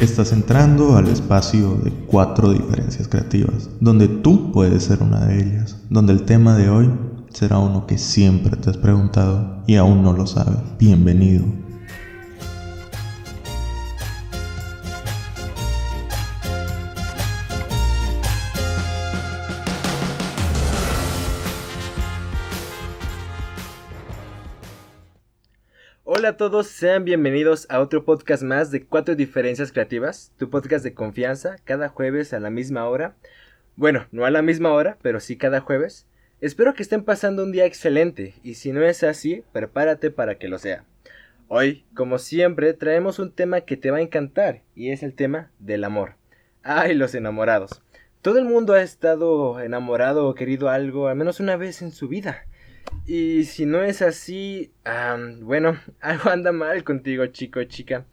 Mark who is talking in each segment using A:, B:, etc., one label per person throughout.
A: Estás entrando al espacio de cuatro diferencias creativas, donde tú puedes ser una de ellas, donde el tema de hoy será uno que siempre te has preguntado y aún no lo sabes. Bienvenido.
B: A todos, sean bienvenidos a otro podcast más de Cuatro Diferencias Creativas, tu podcast de confianza, cada jueves a la misma hora. Bueno, no a la misma hora, pero sí cada jueves. Espero que estén pasando un día excelente, y si no es así, prepárate para que lo sea. Hoy, como siempre, traemos un tema que te va a encantar, y es el tema del amor. ¡Ay, los enamorados! Todo el mundo ha estado enamorado o querido algo al menos una vez en su vida. Y si no es así, bueno, algo anda mal contigo, chico chica.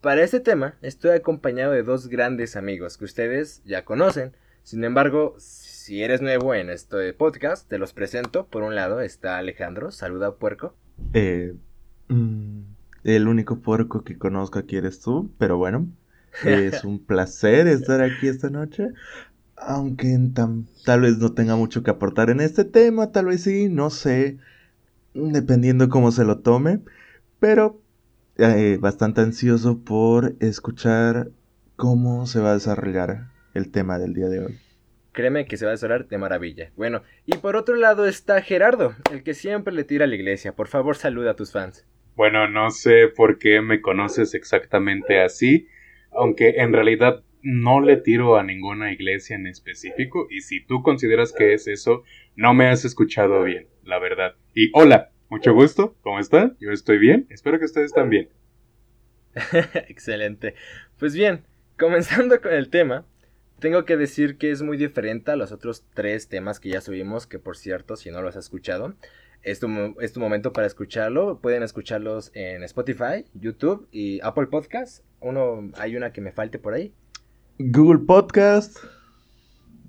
B: Para este tema estoy acompañado de dos grandes amigos que ustedes ya conocen. Sin embargo, si eres nuevo en este podcast, te los presento. Por un lado está Alejandro, saluda puerco.
A: Eh, mm, el único puerco que conozco aquí eres tú, pero bueno, es un placer estar aquí esta noche aunque tal vez no tenga mucho que aportar en este tema, tal vez sí, no sé, dependiendo cómo se lo tome, pero eh, bastante ansioso por escuchar cómo se va a desarrollar el tema del día de hoy.
B: Créeme que se va a desarrollar de maravilla. Bueno, y por otro lado está Gerardo, el que siempre le tira a la iglesia. Por favor, saluda a tus fans.
C: Bueno, no sé por qué me conoces exactamente así, aunque en realidad no le tiro a ninguna iglesia en específico y si tú consideras que es eso, no me has escuchado bien, la verdad. Y hola, mucho gusto, ¿cómo están? Yo estoy bien, espero que ustedes también.
B: Excelente. Pues bien, comenzando con el tema, tengo que decir que es muy diferente a los otros tres temas que ya subimos, que por cierto, si no los has escuchado, es tu, es tu momento para escucharlo. Pueden escucharlos en Spotify, YouTube y Apple Podcast. Uno, hay una que me falte por ahí.
A: Google Podcast.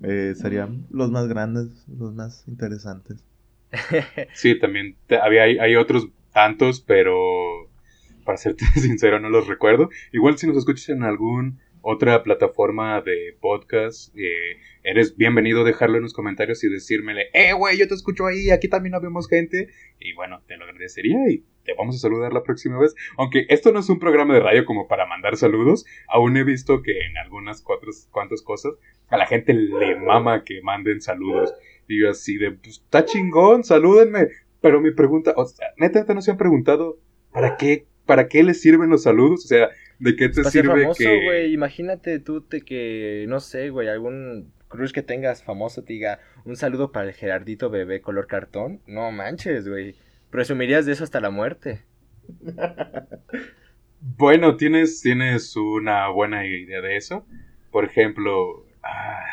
A: Eh, serían los más grandes, los más interesantes.
C: Sí, también había, hay, otros tantos, pero para serte sincero no los recuerdo. Igual si nos escuchas en algún otra plataforma de podcast, eh, eres bienvenido a dejarlo en los comentarios y decírmele, eh, güey, yo te escucho ahí, aquí también habemos gente. Y bueno, te lo agradecería y te vamos a saludar la próxima vez. Aunque esto no es un programa de radio como para mandar saludos, aún he visto que en algunas cuantas cosas a la gente le mama que manden saludos. Y yo así de, pues está chingón, salúdenme. Pero mi pregunta, o sea, neta, no se han preguntado, ¿para qué, para qué les sirven los saludos? O sea, ¿De qué te sirve
B: famoso, güey. Imagínate tú te que, no sé, güey, algún crush que tengas famoso te diga un saludo para el Gerardito bebé color cartón. No manches, güey. Presumirías de eso hasta la muerte.
C: bueno, tienes, tienes una buena idea de eso. Por ejemplo, ah,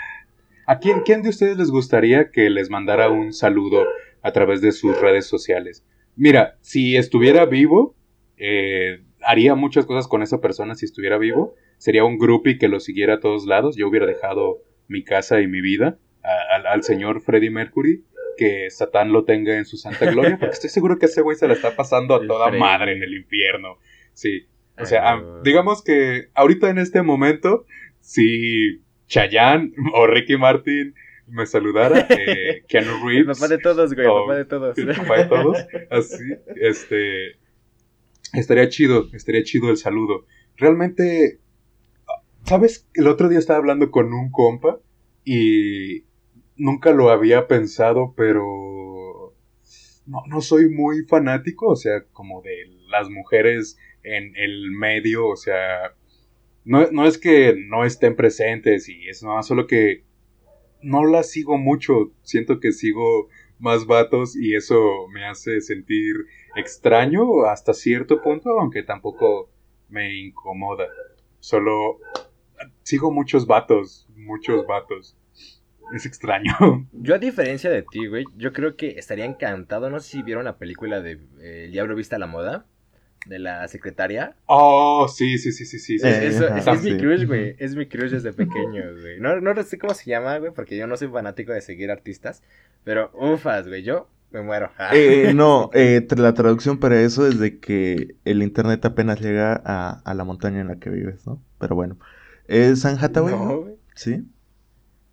C: ¿a quién, quién de ustedes les gustaría que les mandara un saludo a través de sus redes sociales? Mira, si estuviera vivo, eh, haría muchas cosas con esa persona si estuviera vivo. Sería un groupie que lo siguiera a todos lados. Yo hubiera dejado mi casa y mi vida al señor Freddie Mercury. Que Satán lo tenga en su santa gloria. Porque estoy seguro que ese güey se la está pasando a toda madre en el infierno. Sí. O sea, digamos que ahorita en este momento, si Chayanne o Ricky Martin me saludara, eh, Keanu Reeves.
B: El papá de todos, güey, el papá de todos.
C: El papá de todos, así, este, Estaría chido, estaría chido el saludo. Realmente, ¿sabes? El otro día estaba hablando con un compa y nunca lo había pensado, pero no, no soy muy fanático, o sea, como de las mujeres en el medio, o sea, no, no es que no estén presentes y es nada, solo que no las sigo mucho, siento que sigo más vatos y eso me hace sentir extraño hasta cierto punto, aunque tampoco me incomoda. Solo sigo muchos vatos, muchos vatos. Es extraño.
B: Yo a diferencia de ti, güey, yo creo que estaría encantado, no sé si vieron la película de eh, El Diablo Vista a la Moda, de la secretaria.
C: Oh, sí, sí, sí, sí, sí.
B: es, mi crush, güey, es mi crush desde pequeño, güey. No, no sé cómo se llama, güey, porque yo no soy fanático de seguir artistas, pero ufas, güey, yo me muero.
A: Eh, no, eh, la traducción para eso es de que el internet apenas llega a, a la montaña en la que vives, ¿no? Pero bueno. ¿Es San Hathaway?
B: No, güey.
A: Sí.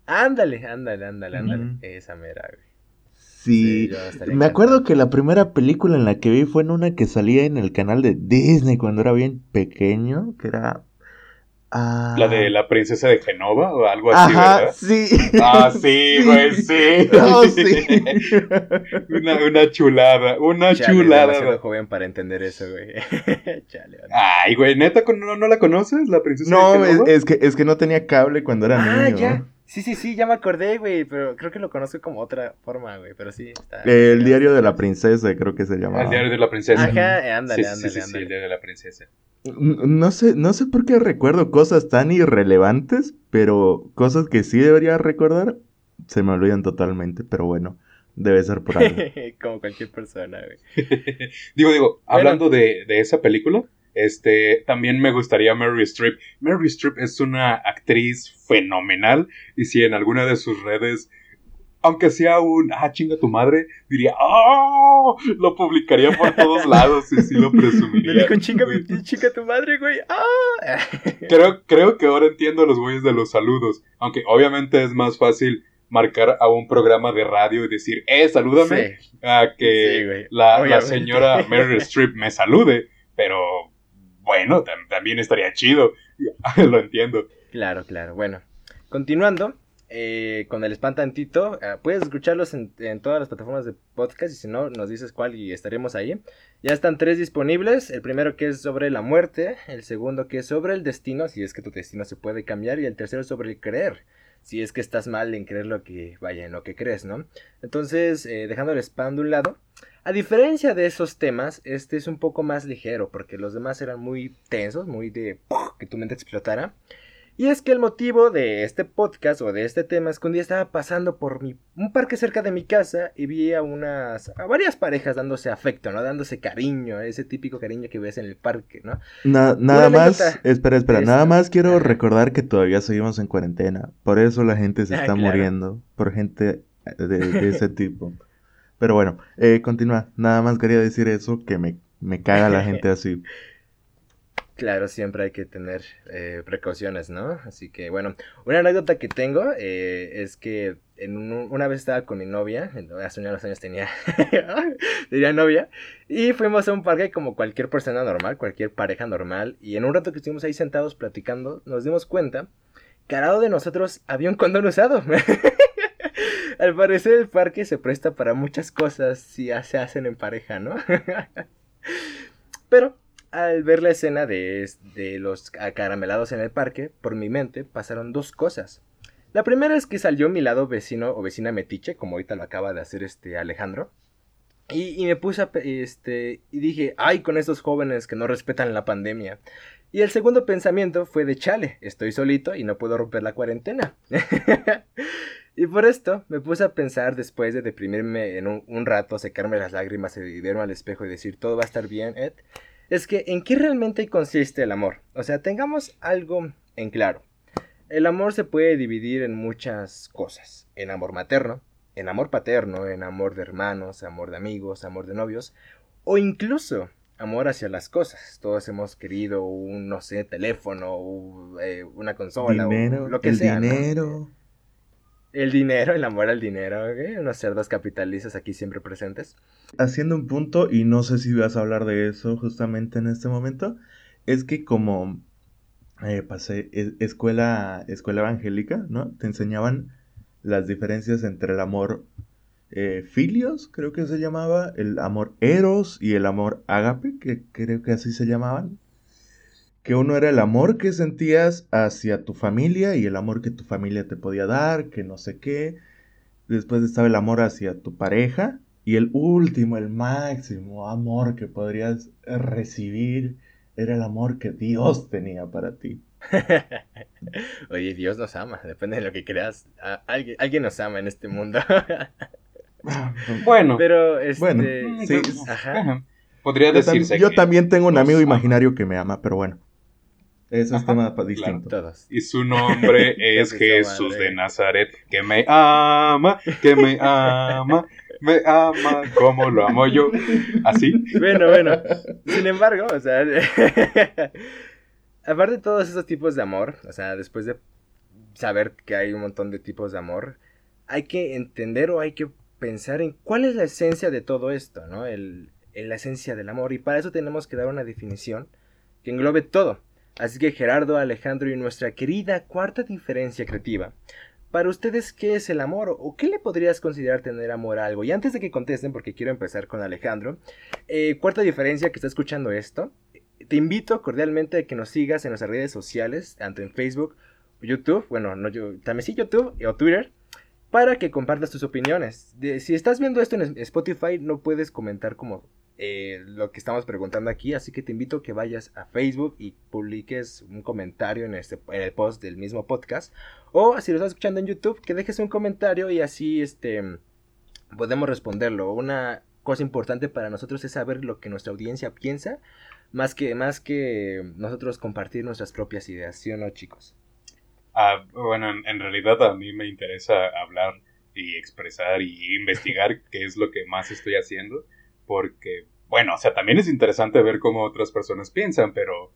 B: Ándale, ándale, ándale, ándale. Esa mera, güey.
A: Sí. Me acuerdo que la primera película en la que vi fue en una que salía en el canal de Disney cuando era bien pequeño, que era... ah,
C: La de la princesa de Genova o algo así,
A: Ajá,
C: ¿verdad?
A: sí.
C: Ah, sí, güey, sí.
A: Oh, sí.
C: Una, una chulada, una
B: Chale,
C: chulada.
B: demasiado joven para entender eso, güey. Chale, vale.
C: Ay, güey, neta, ¿no, no la conoces? La princesa
A: No,
C: de
A: es,
C: Genova.
A: es que, es que no tenía cable cuando era
B: Ah,
A: niño.
B: ya. Sí, sí, sí, ya me acordé, güey. Pero creo que lo conozco como otra forma, güey. Pero sí. Está,
A: El diario de la princesa, creo que se llamaba.
C: El diario de la princesa.
B: Ajá,
C: Sí,
B: ándale,
C: sí,
B: ándale,
C: sí, sí,
B: ándale.
C: el diario de la princesa.
A: No sé, no sé por qué recuerdo cosas tan irrelevantes, pero cosas que sí debería recordar se me olvidan totalmente, pero bueno, debe ser por algo.
B: como cualquier persona, güey.
C: Digo, digo,
B: Bueno.
C: hablando de, de esa película, este, también me gustaría Mary Streep. Mary Streep es una actriz fenomenal y si en alguna de sus redes, aunque sea un, ah, chinga tu madre, diría, ah, lo publicaría por todos lados y sí lo presumiría.
B: dijo, chinga, mi- chinga tu madre, güey. ¡Ah!
C: Creo, creo que ahora entiendo los güeyes de los saludos, aunque obviamente es más fácil marcar a un programa de radio y decir, eh, salúdame,
B: Sí.
C: a que
B: Sí,
C: la, la señora Meryl Streep me salude, pero bueno, tam- también estaría chido, lo entiendo.
B: Claro, claro. Bueno, continuando eh, con el spam tantito, ah, puedes escucharlos en, en todas las plataformas de podcast y si no, nos dices cuál y estaremos ahí. Ya están tres disponibles. El primero que es sobre la muerte, el segundo que es sobre el destino, si es que tu destino se puede cambiar, y el tercero sobre el creer. Si es que estás mal en creer lo que vaya en lo que crees, ¿no? Entonces, eh, dejando el spam de un lado, a diferencia de esos temas, este es un poco más ligero, porque los demás eran muy tensos, muy de que tu mente explotara. Y es que el motivo de este podcast o de este tema es que un día estaba pasando por mi, un parque cerca de mi casa y vi a unas, a varias parejas dándose afecto, ¿no? Dándose cariño, ese típico cariño que ves en el parque, ¿no?
A: Na- nada más, espera, espera, nada más quiero recordar que todavía seguimos en cuarentena. Por eso la gente se
B: Ah,
A: está
B: claro.
A: muriendo, por gente de, de ese tipo. Pero bueno, eh, continúa. Nada más quería decir eso, que me, me caga la gente así.
B: Claro, siempre hay que tener eh, precauciones, ¿no? Así que bueno, una anécdota que tengo eh, es que en un- una vez estaba con mi novia, hace unos años tenía, tenía novia, y fuimos a un parque como cualquier persona normal, cualquier pareja normal, y en un rato que estuvimos ahí sentados platicando, nos dimos cuenta que al lado de nosotros había un condón usado. Al parecer el parque se presta para muchas cosas si se hacen en pareja, ¿no? Pero al ver la escena de, de los acaramelados en el parque, por mi mente pasaron dos cosas. La primera es que salió mi lado vecino o vecina metiche, como ahorita lo acaba de hacer este Alejandro. Y, y me puse a, este, y dije, ay, con estos jóvenes que no respetan la pandemia. Y el segundo pensamiento fue de chale, estoy solito y no puedo romper la cuarentena. y por esto me puse a pensar después de deprimirme en un, un rato, secarme las lágrimas y verme al espejo y decir todo va a estar bien, Ed. Es que en qué realmente consiste el amor. O sea, tengamos algo en claro. El amor se puede dividir en muchas cosas. En amor materno, en amor paterno, en amor de hermanos, amor de amigos, amor de novios, o incluso amor hacia las cosas. Todos hemos querido un, no sé, teléfono, eh, una consola, o lo que
A: el
B: sea. ¿no? El dinero, el amor al dinero, ¿ok? Unos cerdos capitalistas aquí siempre presentes.
A: Haciendo un punto, y no sé si vas a hablar de eso justamente en este momento, es que como eh, pasé escuela, escuela evangélica, ¿no? Te enseñaban las diferencias entre el amor eh, filios, creo que se llamaba, el amor eros y el amor ágape, que creo que así se llamaban. Que uno era el amor que sentías hacia tu familia y el amor que tu familia te podía dar, que no sé qué. Después estaba el amor hacia tu pareja. Y el último, el máximo amor que podrías recibir era el amor que Dios tenía para ti.
B: Oye, Dios nos ama, depende de lo que creas. Alguien, alguien nos ama en este mundo.
C: Bueno,
B: Pero, este...
A: Bueno,
C: mm,
A: sí.
B: Ajá.
C: podría
A: Yo, tam-
C: decirse
A: yo
C: que-
A: también tengo un amigo
C: ama.
A: imaginario que me ama, pero bueno. Eso es
C: Ajá,
A: tema
C: claro.
A: distinto.
C: Y su nombre es Jesús
B: madre.
C: de Nazaret, que me ama, que me ama. me ama como lo amo yo. Así.
B: Bueno, bueno. Sin embargo, o sea, aparte de todos esos tipos de amor, o sea, después de saber que hay un montón de tipos de amor, hay que entender o hay que pensar en cuál es la esencia de todo esto, ¿no? El, la esencia del amor. Y para eso tenemos que dar una definición que englobe todo. Así que Gerardo, Alejandro y nuestra querida cuarta diferencia creativa. Para ustedes, ¿qué es el amor? ¿O qué le podrías considerar tener amor a algo? Y antes de que contesten, porque quiero empezar con Alejandro, eh, cuarta diferencia que está escuchando esto, te invito cordialmente a que nos sigas en nuestras redes sociales, tanto en Facebook, YouTube, bueno, no yo, también sí YouTube o Twitter, para que compartas tus opiniones. si estás viendo esto en Spotify, no puedes comentar como eh, lo que estamos preguntando aquí, así que te invito a que vayas a Facebook y publiques un comentario en, este, en el post del mismo podcast. O si lo estás escuchando en YouTube, que dejes un comentario y así este, podemos responderlo. Una cosa importante para nosotros es saber lo que nuestra audiencia piensa, más que, más que nosotros compartir nuestras propias ideas, ¿sí o no, chicos?
C: Ah, bueno, en, realidad a mí me interesa hablar y expresar y investigar qué es lo que más estoy haciendo, porque, bueno, o sea, también es interesante ver cómo otras personas piensan, pero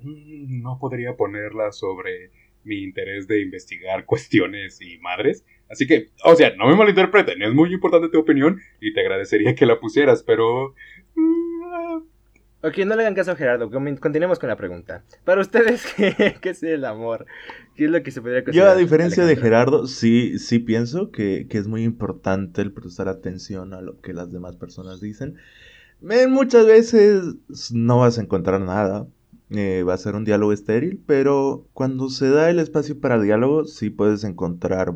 C: mm, no podría ponerla sobre mi interés de investigar cuestiones y madres. Así que, o sea, no me malinterpreten, es muy importante tu opinión y te agradecería que la pusieras, pero... Mm,
B: Ok, no le hagan caso a Gerardo, continuemos con la pregunta. Para ustedes, ¿qué, es el amor? ¿Qué es lo que se podría
A: considerar? Yo, a diferencia de Gerardo, sí, sí pienso que, es muy importante el prestar atención a lo que las demás personas dicen. Muchas veces no vas a encontrar nada, eh, va a ser un diálogo estéril, pero cuando se da el espacio para diálogo, sí puedes encontrar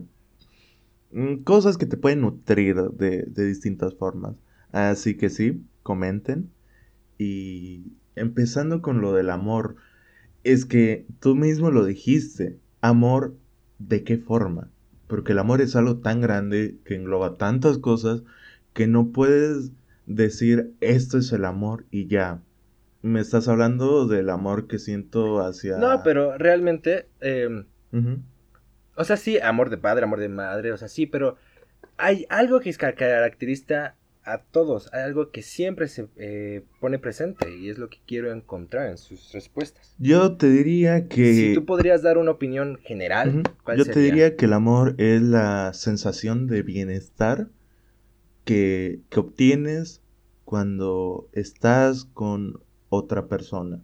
A: mm, cosas que te pueden nutrir de, de distintas formas. Así que sí, comenten y empezando con lo del amor, es que tú mismo lo dijiste, amor, ¿de qué forma? Porque el amor es algo tan grande que engloba tantas cosas que no puedes decir esto es el amor y ya. Me estás hablando del amor que siento hacia...
B: No, pero realmente... Em, o sea, sí, amor de padre, amor de madre, o sea, sí, pero hay algo que es caracteriza a todos. Hay algo que siempre se eh, pone presente y es lo que quiero encontrar en sus respuestas.
A: Yo te diría que...
B: Si tú podrías dar una opinión general,
A: Yo te diría que el amor es la sensación de bienestar que, obtienes cuando estás con otra persona.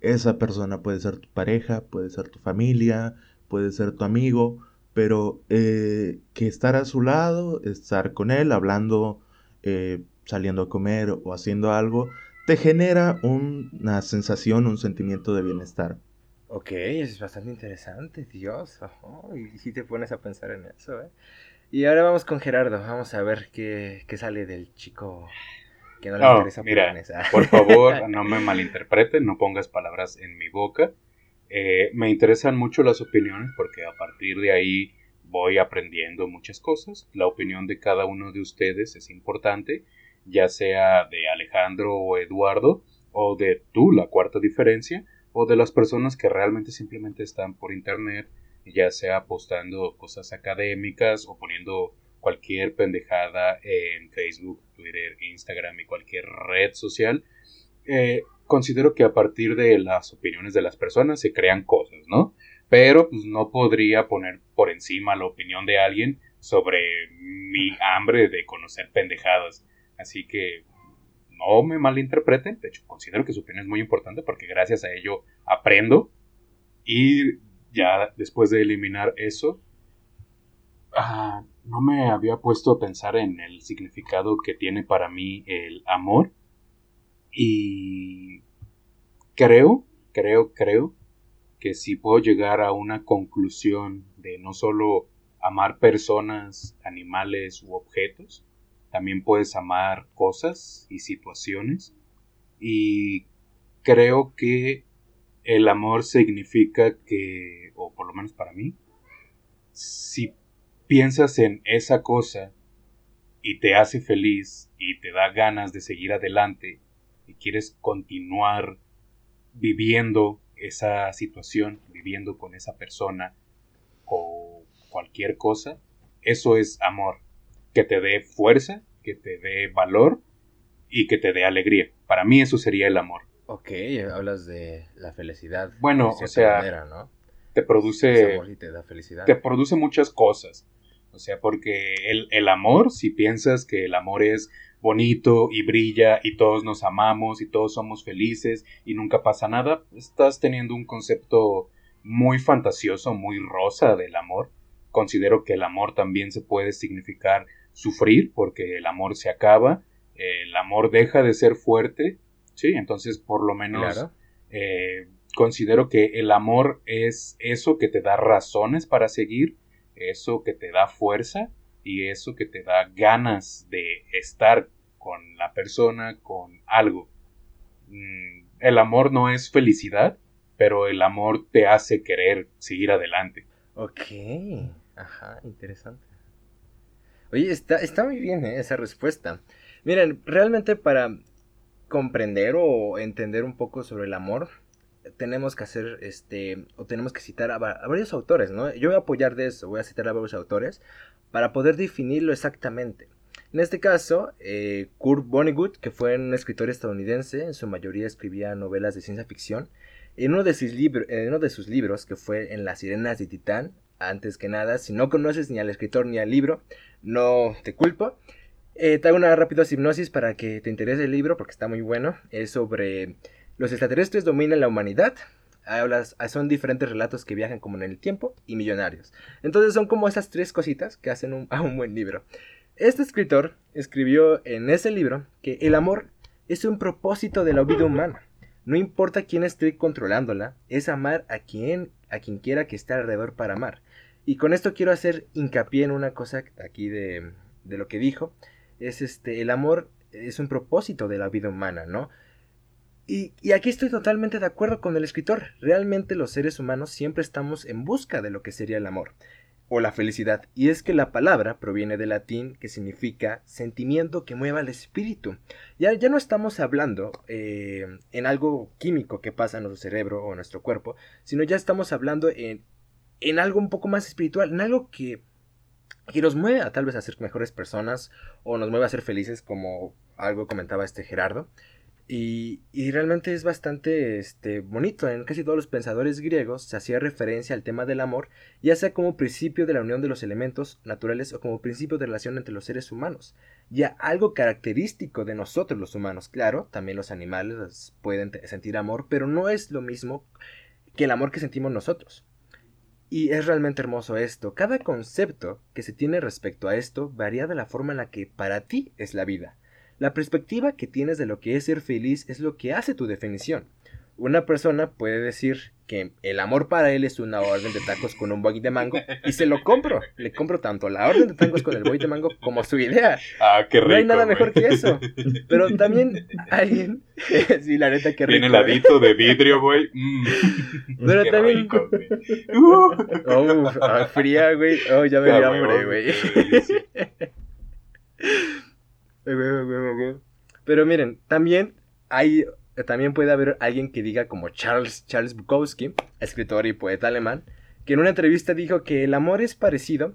A: Esa persona puede ser tu pareja, puede ser tu familia, puede ser tu amigo, pero eh, que estar a su lado, estar con él, hablando eh, saliendo a comer o haciendo algo, te genera una sensación, un sentimiento de bienestar.
B: Ok, es bastante interesante, Dios. y si te pones a pensar en eso, ¿eh? Y ahora vamos con Gerardo, vamos a ver qué, sale del chico que no le interesa
C: mira, por favor, no me malinterpreten, no pongas palabras en mi boca. Eh, me interesan mucho las opiniones porque a partir de ahí voy aprendiendo muchas cosas. La opinión de cada uno de ustedes es importante, ya sea de Alejandro o Eduardo, o de tú, la cuarta diferencia, o de las personas que realmente simplemente están por internet, ya sea postando cosas académicas o poniendo cualquier pendejada en Facebook, Twitter, Instagram y cualquier red social. Eh, considero que a partir de las opiniones de las personas se crean cosas, ¿no? pero pues no podría poner por encima la opinión de alguien sobre mi hambre de conocer pendejadas. Así que no me malinterpreten, de hecho considero que su opinión es muy importante porque gracias a ello aprendo y ya después de eliminar eso, ah, no me había puesto a pensar en el significado que tiene para mí el amor y creo, creo, creo que si puedo llegar a una conclusión de no solo amar personas, animales u objetos, también puedes amar cosas y situaciones. Y creo que el amor significa que, o por lo menos para mí, si piensas en esa cosa y te hace feliz y te da ganas de seguir adelante y quieres continuar viviendo esa situación, viviendo con esa persona o cualquier cosa, eso es amor. Que te dé fuerza, que te dé valor y que te dé alegría. Para mí eso sería el amor.
B: Ok, hablas de la felicidad.
C: Bueno, o sea, te produce...
B: te da felicidad.
C: Te produce muchas cosas. O sea, porque el, el amor, si piensas que el amor es bonito y brilla y todos nos amamos y todos somos felices y nunca pasa nada, estás teniendo un concepto muy fantasioso, muy rosa del amor. Considero que el amor también se puede significar sufrir porque el amor se acaba, el amor deja de ser fuerte, sí, entonces por lo menos eh, considero que el amor es eso que te da razones para seguir, eso que te da fuerza y eso que te da ganas de estar con la persona, con algo. Mm, el amor no es felicidad, pero el amor te hace querer seguir adelante.
B: Ok, ajá, interesante. Oye, está, está muy bien ¿eh? esa respuesta. Miren, realmente para comprender o entender un poco sobre el amor, tenemos que hacer, este, o tenemos que citar a, varios autores, ¿no? Yo voy a apoyar de eso, voy a citar a varios autores para poder definirlo exactamente. En este caso, eh, Kurt Vonnegut, que fue un escritor estadounidense, en su mayoría escribía novelas de ciencia ficción, en uno de sus, en uno de sus libros, que fue En las sirenas de Titán, antes que nada, si no conoces ni al escritor ni al libro, no te culpo. Eh, te hago una rápida hipnosis para que te interese el libro, porque está muy bueno. Es sobre los extraterrestres dominan la humanidad. Hablas, son diferentes relatos que viajan como en el tiempo y millonarios. Entonces son como esas tres cositas que hacen un, a un buen libro. Este escritor escribió en ese libro que el amor es un propósito de la vida humana. No importa quién esté controlándola, es amar a quien, a quien quiera que esté alrededor para amar. Y con esto quiero hacer hincapié en una cosa aquí de, de lo que dijo. Es este, el amor es un propósito de la vida humana, ¿no? Y, aquí estoy totalmente de acuerdo con el escritor. Realmente los seres humanos siempre estamos en busca de lo que sería el amor o la felicidad. Y es que la palabra proviene del latín que significa sentimiento que mueva el espíritu. Ya, ya no estamos hablando eh, en algo químico que pasa en nuestro cerebro o en nuestro cuerpo, sino ya estamos hablando en, en algo un poco más espiritual, en algo que, que nos mueve tal vez a ser mejores personas o nos mueve a ser felices como algo comentaba este Gerardo. Y, realmente es bastante este, bonito. En casi todos los pensadores griegos se hacía referencia al tema del amor, ya sea como principio de la unión de los elementos naturales o como principio de relación entre los seres humanos. Ya algo característico de nosotros los humanos. Claro, también los animales pueden sentir amor, pero no es lo mismo que el amor que sentimos nosotros. Y es realmente hermoso esto. Cada concepto que se tiene respecto a esto varía de la forma en la que para ti es la vida. La perspectiva que tienes de lo que es ser feliz es lo que hace tu definición. Una persona puede decir que el amor para él es una orden de tacos con un boy de mango y se lo compro. Le compro tanto la orden de tacos con el boy de mango como su idea.
C: Ah, qué rico.
B: No hay nada mejor que eso. Pero también alguien. sí, la neta, qué rico.
C: Tiene heladito de vidrio, güey. Mm.
B: Pero también. Rico, uh. oh, fría, güey. Oh, ya me dio hambre, güey. Pero miren, también hay también puede haber alguien que diga como Charles, Charles Bukowski, escritor y poeta alemán, que en una entrevista dijo que el amor es parecido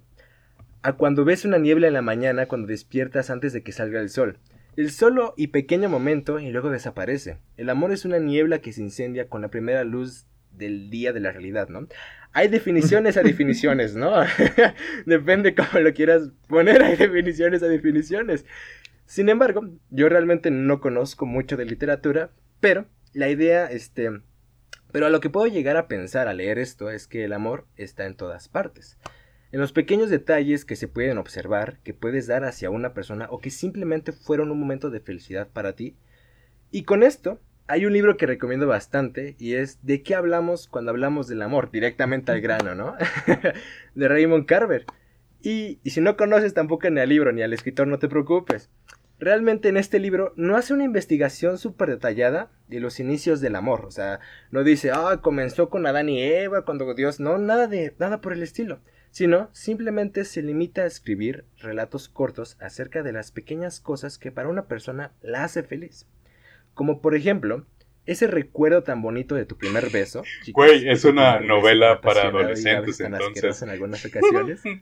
B: a cuando ves una niebla en la mañana cuando despiertas antes de que salga el sol. El solo y pequeño momento y luego desaparece. El amor es una niebla que se incendia con la primera luz del día de la realidad, ¿no? Hay definiciones a definiciones, ¿no? Depende cómo lo quieras poner, hay definiciones a definiciones. Sin embargo, yo realmente no conozco mucho de literatura, pero la idea, este, pero a lo que puedo llegar a pensar al leer esto es que el amor está en todas partes. En los pequeños detalles que se pueden observar, que puedes dar hacia una persona o que simplemente fueron un momento de felicidad para ti. Y con esto, hay un libro que recomiendo bastante y es ¿De qué hablamos cuando hablamos del amor? Directamente al grano, ¿no? de Raymond Carver. Y, y si no conoces tampoco ni al libro ni al escritor, no te preocupes realmente en este libro no hace una investigación súper detallada de los inicios del amor. O sea, no dice, ah, comenzó con Adán y Eva, cuando Dios. No, nada de. nada por el estilo. Sino simplemente se limita a escribir relatos cortos acerca de las pequeñas cosas que para una persona la hace feliz. Como por ejemplo, ese recuerdo tan bonito de tu primer beso. chicos,
C: Güey, es una novela para adolescentes, entonces.
B: en algunas ocasiones.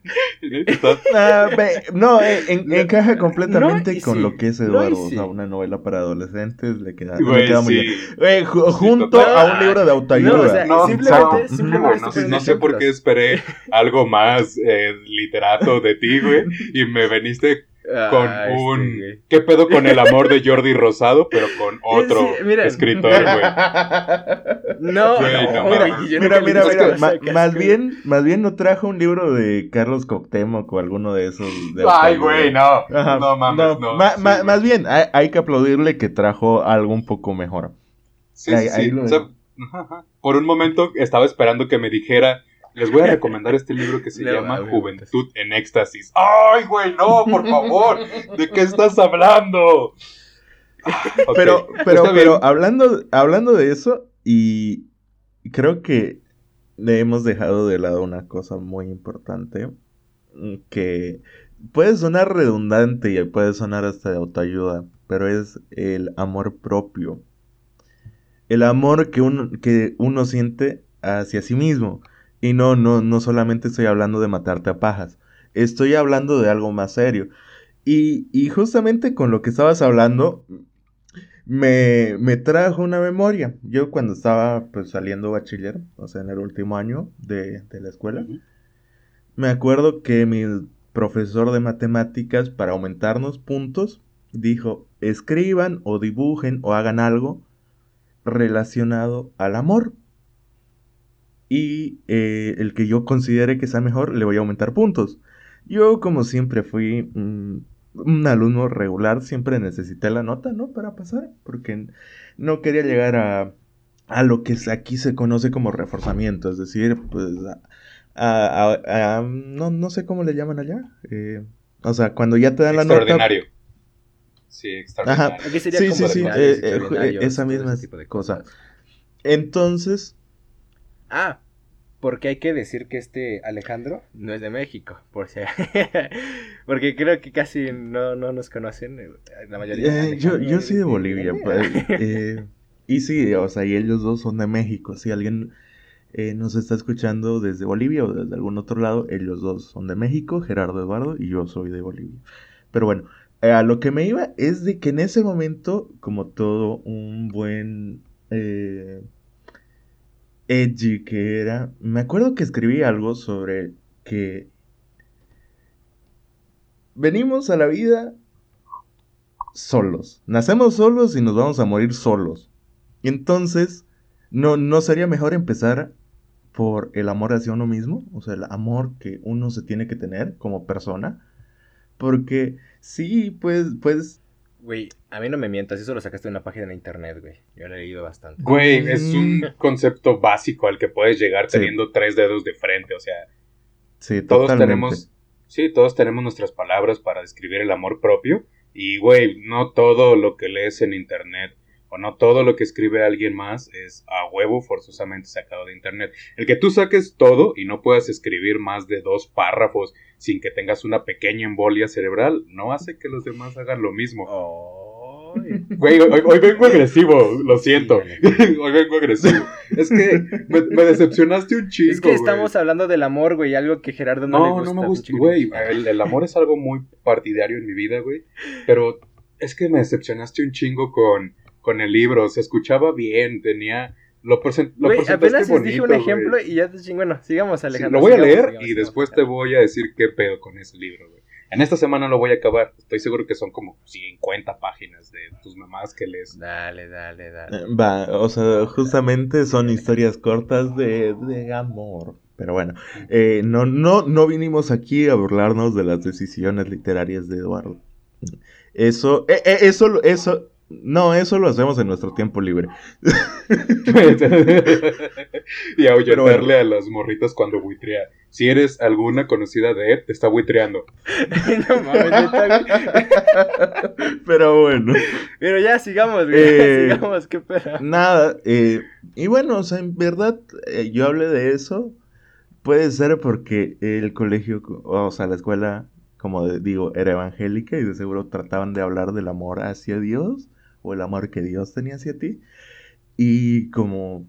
A: Ah, no, eh, en- encaja completamente
B: no
A: con
B: sí,
A: lo que es
B: no
A: Eduardo. O sea, una novela para adolescentes le queda, le queda muy
C: sí.
A: bien. Güey, ju- junto
C: total.
A: a un libro de autoayuda.
B: No, o sea,
C: No,
B: simplemente-
C: no,
B: simplemente
C: no,
B: estoy
C: no sé,
B: poniendo
C: no sé por qué esperé algo más eh, literato de ti, güey, y me veniste con
B: Ah, este,
C: un... ¿Qué pedo con el amor de Jordi Rosado, pero con otro
B: Sí, mira.
C: escritor, güey?
B: No, no,
C: no
B: mira,
A: Mira, mira, ma- más bien, más bien no trajo un libro de Carlos Coctemoc o alguno de esos. de
C: Ay, güey, no.
A: Ajá,
C: No mames, no.
A: ma-
C: sí,
A: ma-
C: güey.
A: más bien, hay, hay que aplaudirle que trajo algo un poco mejor.
C: Sí, sí,
A: ahí-
C: sí.
A: ahí lo
C: O sea,
A: dejo.
C: ajá, ajá. por un momento estaba esperando que me dijera, les voy a recomendar este libro que se
B: Le
C: llama Juventud en Éxtasis. ¡Ay, güey, no, por favor! ¿De qué estás hablando?
A: Pero, pero, pero hablando, hablando de eso, y creo que le hemos dejado de lado una cosa muy importante, que puede sonar redundante y puede sonar hasta de autoayuda, pero es el amor propio. El amor que uno, que uno siente hacia sí mismo. Y no, no, no solamente estoy hablando de matarte a pajas. Estoy hablando de algo más serio. Y, y justamente con lo que estabas hablando, me, me trajo una memoria. Yo cuando estaba pues saliendo bachiller, o sea, en el último año de, de la escuela, me acuerdo que mi profesor de matemáticas, para aumentarnos puntos, dijo, escriban o dibujen o hagan algo relacionado al amor. Y eh, el que yo considere que sea mejor, le voy a aumentar puntos. Yo, como siempre, fui mm, un alumno regular, siempre necesité la nota, ¿no? Para pasar, porque no quería llegar a, a lo que aquí se conoce como reforzamiento, es decir, pues, a, a- a- no, no sé cómo le llaman allá. eh, o sea, cuando ya te dan la nota...
C: Extraordinario. Sí, extraordinario.
B: Aquí sería
A: Sí,
B: como
A: sí, sí, eh, eh, esa misma
B: tipo de
A: cosa. Entonces,
B: Ah, porque hay que decir que este Alejandro no es de México, por si... porque creo que casi no, no nos conocen eh, la mayoría.
A: eh, yo, yo soy de Bolivia. pues, eh, y sí, o sea, y ellos dos son de México. Si alguien eh, nos está escuchando desde Bolivia o desde algún otro lado, ellos dos son de México, Gerardo Eduardo, y yo soy de Bolivia. Pero bueno, a lo que me iba es de que en ese momento, como todo un buen eh, edgy que era, me acuerdo que escribí algo sobre que venimos a la vida solos. Nacemos solos y nos vamos a morir solos. Y entonces, ¿no, ¿no sería mejor empezar por el amor hacia uno mismo? O sea, el amor que uno se tiene que tener como persona. Porque sí, pues, pues...
B: Güey, a mí no me mientas, eso lo sacaste de una página en internet, güey. Yo lo he leído bastante.
C: Güey, es un concepto básico al que puedes llegar
A: Sí.
C: teniendo tres dedos de frente. O sea,
A: Sí,
C: todos
A: totalmente.
C: tenemos, sí, todos tenemos nuestras palabras para describir el amor propio. Y, güey, no todo lo que lees en internet o no todo lo que escribe alguien más es a huevo forzosamente sacado de internet. El que tú saques todo y no puedas escribir más de dos párrafos sin que tengas una pequeña embolia cerebral, no hace que los demás hagan lo mismo. Güey, hoy, hoy vengo agresivo, lo siento. Hoy vengo agresivo. Es que me, me decepcionaste un chingo,
B: Es que
C: güey.
B: estamos hablando del amor, güey, algo que Gerardo no, le
C: No,
B: gusta.
C: no me gusta, güey. El, el amor es algo muy partidario en mi vida, güey. Pero es que me decepcionaste un chingo con, con el libro. Se escuchaba bien, tenía. Lo, presen- lo
B: Güey,
C: presentaste
B: apenas les dije un
C: bonito,
B: ejemplo y ya te ching- Bueno, sigamos,
C: Sí,
B: Alejandro.
C: lo voy a leer
B: sigamos,
C: y
B: sigamos.
C: después te voy a decir qué pedo con ese libro, güey. En esta semana lo voy a acabar. Estoy seguro que son como 50 páginas de tus mamás que lees.
B: Dale, dale, dale.
A: Eh, Va, o sea, justamente son historias cortas de, de amor. Pero bueno, eh, no, no, no vinimos aquí a burlarnos de las decisiones literarias de Eduardo. Eso, eh, eh, eso, eso, no, eso lo hacemos en nuestro tiempo libre.
C: y ahuyentarle
A: bueno.
C: a las morritas cuando buitrea. Si eres alguna conocida de él, te está buitreando.
B: no mames.
A: Pero bueno,
B: Pero ya, sigamos, güey.
A: Eh,
B: sigamos, qué pedo.
A: nada. eh, y bueno, o sea, en verdad, eh, yo hablé de eso. Puede ser porque el colegio, o sea, la escuela, como de- digo, era evangélica y de seguro trataban de hablar del amor hacia Dios o el amor que Dios tenía hacia ti. Y como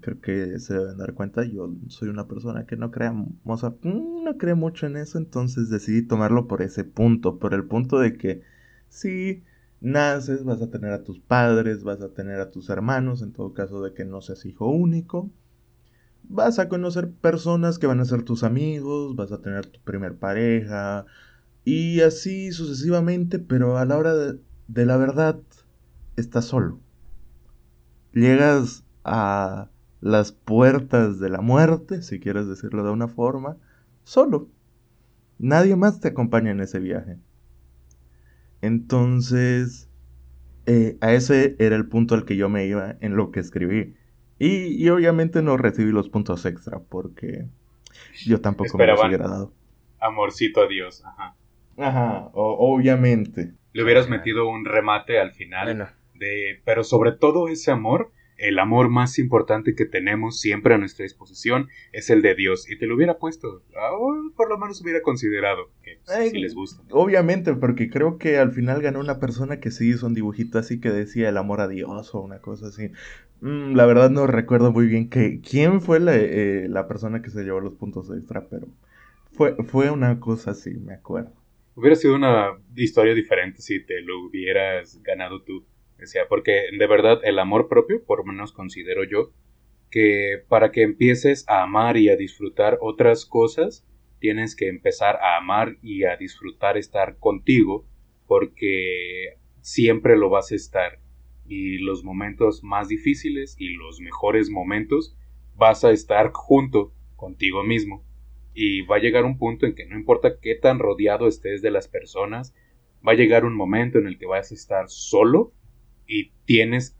A: creo que se deben dar cuenta, yo soy una persona que no crea, o mm, no cree mucho en eso, entonces decidí tomarlo por ese punto, por el punto de que si naces, vas a tener a tus padres, vas a tener a tus hermanos, en todo caso de que no seas hijo único, vas a conocer personas que van a ser tus amigos, vas a tener tu primer pareja, y así sucesivamente, pero a la hora de la verdad, estás solo. Llegas a las puertas de la muerte, si quieres decirlo de una forma, solo. Nadie más te acompaña en ese viaje. Entonces, eh, a ese era el punto al que yo me iba en lo que escribí. Y, obviamente no recibí los puntos extra porque yo tampoco me los hubiera dado.
C: Amorcito a Dios, ajá.
A: Ajá, obviamente.
C: Le hubieras metido un remate al final. De, pero sobre todo ese amor el amor más importante que tenemos siempre a nuestra disposición es el de Dios. Y te lo hubiera puesto, por lo menos hubiera considerado que si les gusta.
A: Obviamente, porque creo que al final ganó una persona que sí hizo un dibujito así que decía el amor a Dios o una cosa así. Mm, la verdad no recuerdo muy bien que, quién fue la, eh, la, persona que se llevó los puntos extra, pero fue, fue una cosa así, me acuerdo.
C: Hubiera sido una historia diferente si te lo hubieras ganado tú. Porque de verdad el amor propio, por lo menos considero yo, que para que empieces a amar y a disfrutar otras cosas, tienes que empezar a amar y a disfrutar estar contigo, porque siempre lo vas a estar. Y los momentos más difíciles y los mejores momentos vas a estar junto contigo mismo. Y va a llegar un punto en que no importa qué tan rodeado estés de las personas, va a llegar un momento en el que vas a estar solo y tienes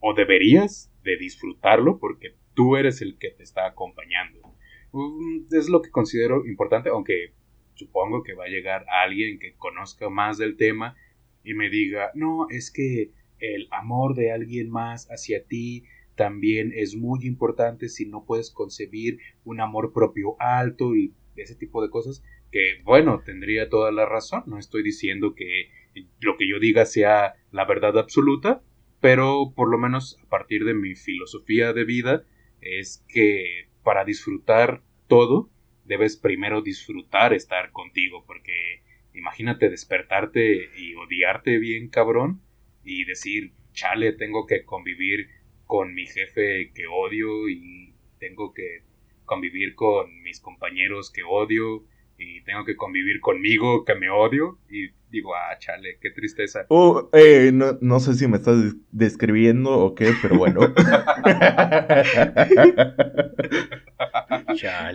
C: o deberías de disfrutarlo porque tú eres el que te está acompañando. Mm, es lo que considero importante, aunque supongo que va a llegar alguien que conozca más del tema y me diga, no, es que el amor de alguien más hacia ti también es muy importante si no puedes concebir un amor propio alto y ese tipo de cosas, que bueno, tendría toda la razón, no estoy diciendo que lo que yo diga sea la verdad absoluta, pero por lo menos a partir de mi filosofía de vida es que para disfrutar todo debes primero disfrutar estar contigo, porque imagínate despertarte y odiarte bien cabrón y decir, chale, tengo que convivir con mi jefe que odio y tengo que convivir con mis compañeros que odio y tengo que convivir conmigo que me odio y digo, ah, chale, qué tristeza.
A: Uh, eh, no, no, sé si me estás describiendo o qué, pero bueno.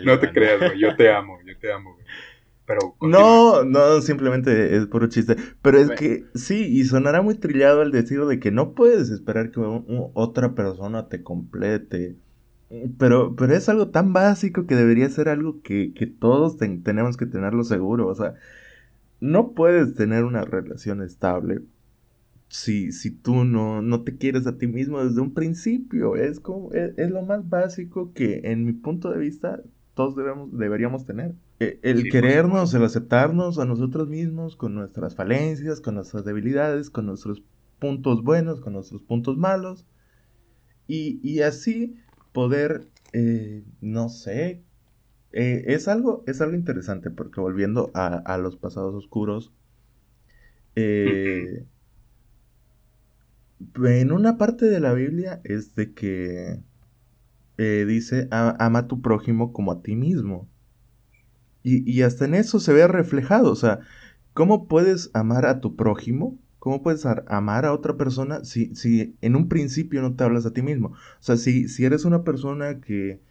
C: no te creas, yo te amo, yo te amo, Pero
A: no, no, simplemente es puro chiste. Pero es que sí, y sonará muy trillado el decir de que no puedes esperar que otra persona te complete pero, pero es algo tan básico que debería ser algo que, todos tenemos que tenerlo seguro. O sea, no puedes tener una relación estable si, si tú no, no te quieres a ti mismo desde un principio. Es, como, es, lo más básico que en mi punto de vista todos debemos, deberíamos tener. E, el querernos, el aceptarnos a nosotros mismos con nuestras falencias, con nuestras debilidades, con nuestros puntos buenos, con nuestros puntos malos. Y, y así poder, eh, no sé, eh, es, algo, es algo interesante porque volviendo a, los pasados oscuros, eh, en una parte de la Biblia es de que dice, ama a tu prójimo como a ti mismo. Y, y hasta en eso se ve reflejado, o sea, ¿cómo puedes amar a tu prójimo ¿Cómo puedes amar a otra persona si, si en un principio no te hablas a ti mismo? O sea, si, si eres una persona que,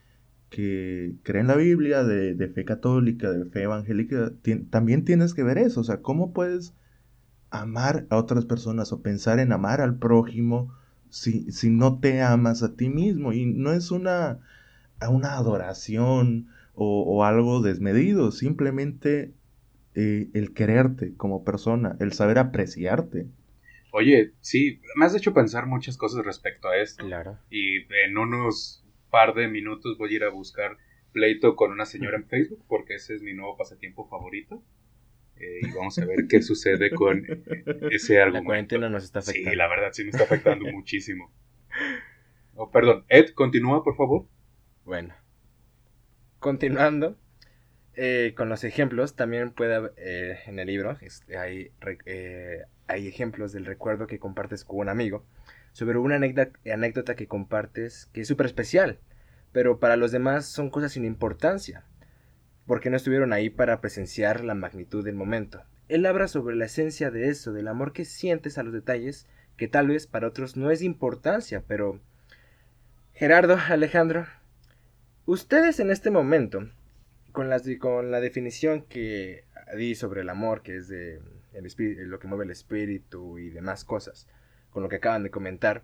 A: que cree en la Biblia, de, fe católica, de fe evangélica, también tienes que ver eso. O sea, ¿cómo puedes amar a otras personas o pensar en amar al prójimo si, si no te amas a ti mismo? Y no es una, una adoración o algo desmedido, simplemente eh, el quererte como persona, el saber apreciarte.
C: Oye, sí, me has hecho pensar muchas cosas respecto a esto.
B: Claro.
C: Y en unos par de minutos voy a ir a buscar pleito con una señora en Facebook porque ese es mi nuevo pasatiempo favorito. Eh, y vamos a ver qué sucede con ese argumento.
B: La cuarentena nos está afectando.
C: Sí, la verdad sí me está afectando muchísimo. Oh, perdón, Ed, continúa, por favor.
B: Bueno. Continuando eh, con los ejemplos, también puede eh, en el libro este, hay, eh, hay ejemplos del recuerdo que compartes con un amigo sobre una anécdota, que compartes que es súper especial, pero para los demás son cosas sin importancia, porque no estuvieron ahí para presenciar la magnitud del momento. Él habla sobre la esencia de eso, del amor que sientes a los detalles, que tal vez para otros no es de importancia, pero... Gerardo, Alejandro, ustedes en este momento, con, las, con la definición que di sobre el amor, que es de el espíritu, lo que mueve el espíritu y demás cosas, con lo que acaban de comentar,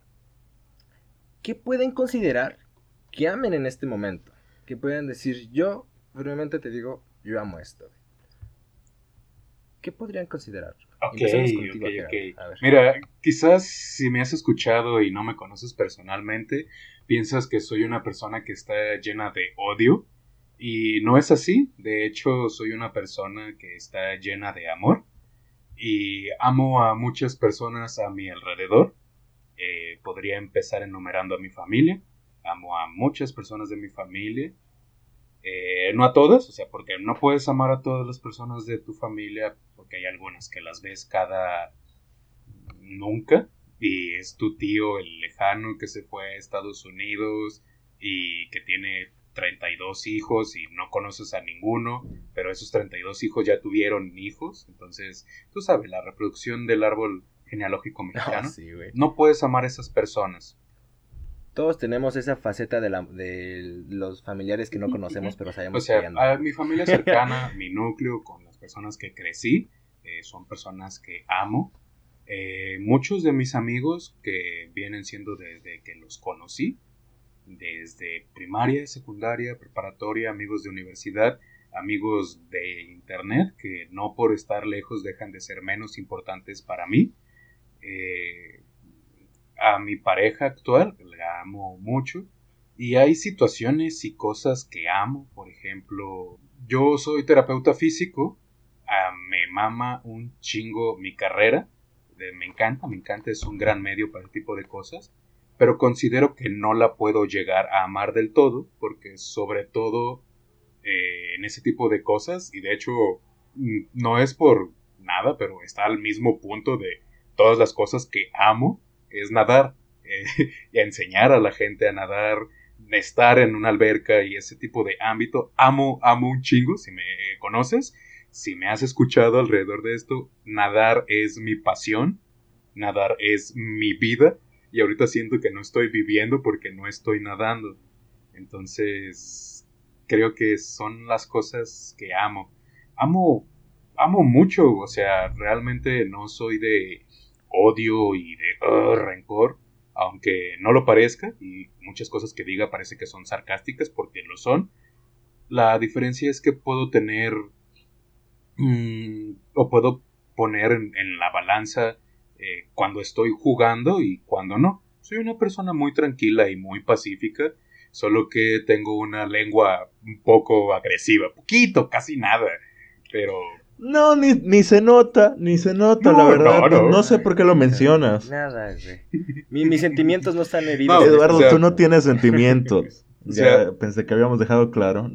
B: ¿qué pueden considerar que amen en este momento? Que pueden decir, yo, firmemente te digo, yo amo esto. ¿Qué podrían considerar?
C: Mira, quizás si me has escuchado y no me conoces personalmente, piensas que soy una persona que está llena de odio. Y no es así. De hecho, soy una persona que está llena de amor y amo a muchas personas a mi alrededor. Eh, podría empezar enumerando a mi familia. Amo a muchas personas de mi familia. Eh, no a todas, o sea, porque no puedes amar a todas las personas de tu familia, porque hay algunas que las ves cada nunca. Y es tu tío, el lejano, que se fue a Estados Unidos y que tiene 32 hijos y no conoces a ninguno, pero esos 32 hijos ya tuvieron hijos, entonces tú sabes, la reproducción del árbol genealógico mexicano, no puedes amar a esas personas.
B: Todos tenemos esa faceta de, la, de los familiares que no conocemos, pero sabemos
C: o sea, A mi familia cercana, mi núcleo, con las personas que crecí, eh, son personas que amo. Eh, muchos de mis amigos que vienen siendo desde que los conocí, desde primaria, secundaria, preparatoria, amigos de universidad, amigos de internet, que no por estar lejos dejan de ser menos importantes para mí. Eh, a mi pareja actual, la amo mucho. Y hay situaciones y cosas que amo, por ejemplo, yo soy terapeuta físico, me mama un chingo mi carrera, me encanta, me encanta, es un gran medio para el tipo de cosas pero considero que no la puedo llegar a amar del todo, porque sobre todo eh, en ese tipo de cosas, y de hecho mm, no es por nada, pero está al mismo punto de todas las cosas que amo, es nadar, y enseñar a la gente a nadar, estar en una alberca y ese tipo de ámbito, amo, amo un chingo, si me conoces, si me has escuchado alrededor de esto, nadar es mi pasión, nadar es mi vida, y ahorita siento que no estoy viviendo porque no estoy nadando. Entonces, creo que son las cosas que amo. Amo, amo mucho, o sea, realmente no soy de odio y de rencor, aunque no lo parezca, y muchas cosas que diga parece que son sarcásticas porque lo son. La diferencia es que puedo tener mm, o puedo poner en la balanza eh, cuando estoy jugando y cuando no. Soy una persona muy tranquila y muy pacífica, solo que tengo una lengua un poco agresiva, poquito, casi nada, pero...
A: No, ni, ni se nota, ni se nota, la verdad. No, sé por qué lo mencionas.
B: Nada, güey. mis sentimientos no están heridos.
A: Eduardo, tú no tienes sentimientos. ya pensé que habíamos dejado claro.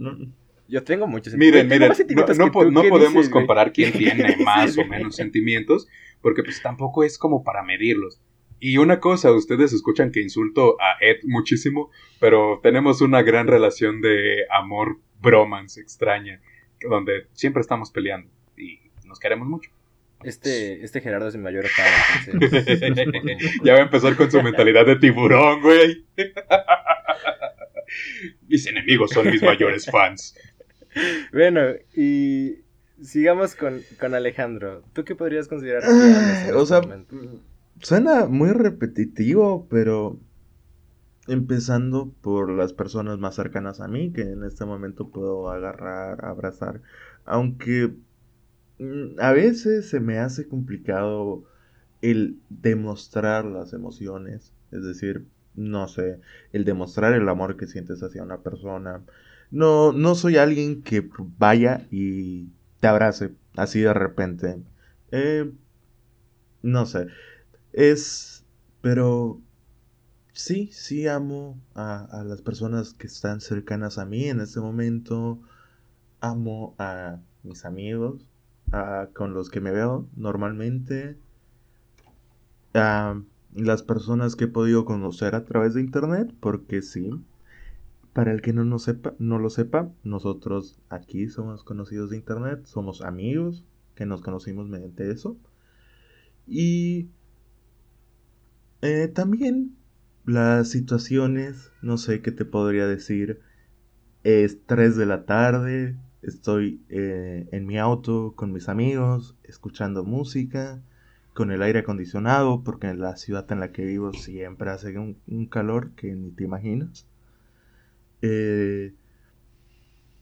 B: Yo tengo muchos sentimientos.
C: Miren, miren, no, no podemos comparar quién tiene más o menos sentimientos, porque pues tampoco es como para medirlos. Y una cosa, ustedes escuchan que insulto a Ed muchísimo, pero tenemos una gran relación de amor bromance extraña, donde siempre estamos peleando y nos queremos mucho.
B: Este, este Gerardo es mi mayor fan,
C: ya va a empezar con su mentalidad de tiburón, güey. mis enemigos son mis mayores fans.
B: Bueno, y sigamos con, Alejandro. ¿Tú qué podrías considerar?
A: o sea, suena muy repetitivo, pero empezando por las personas más cercanas a mí, que en este momento puedo agarrar, abrazar, aunque mm, a veces se me hace complicado el demostrar las emociones, es decir, no sé, el demostrar el amor que sientes hacia una persona. No, no soy alguien que vaya y te abrace así de repente. Eh, no sé. Es... Pero... sí, sí amo a, a las personas que están cercanas a mí en este momento. Amo a mis amigos, a, con los que me veo normalmente. A las personas que he podido conocer a través de internet, porque sí. Para el que no, nos sepa, no lo sepa, nosotros aquí somos conocidos de internet, somos amigos que nos conocimos mediante eso. Y eh, también las situaciones, no sé qué te podría decir. Es 3 de la tarde, estoy eh, en mi auto con mis amigos, escuchando música, con el aire acondicionado, porque en la ciudad en la que vivo siempre hace un, un calor que ni te imaginas. Eh,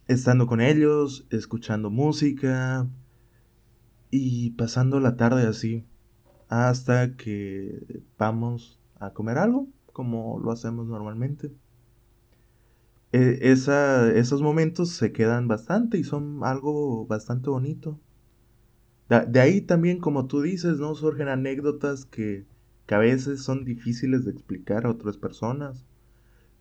A: estando con ellos, escuchando música y pasando la tarde así, hasta que vamos a comer algo, como lo hacemos normalmente. E, esa, esos momentos se quedan bastante y son algo bastante bonito. De, de ahí también, como tú dices, ¿no? Surgen anécdotas que, que a veces son difíciles de explicar a otras personas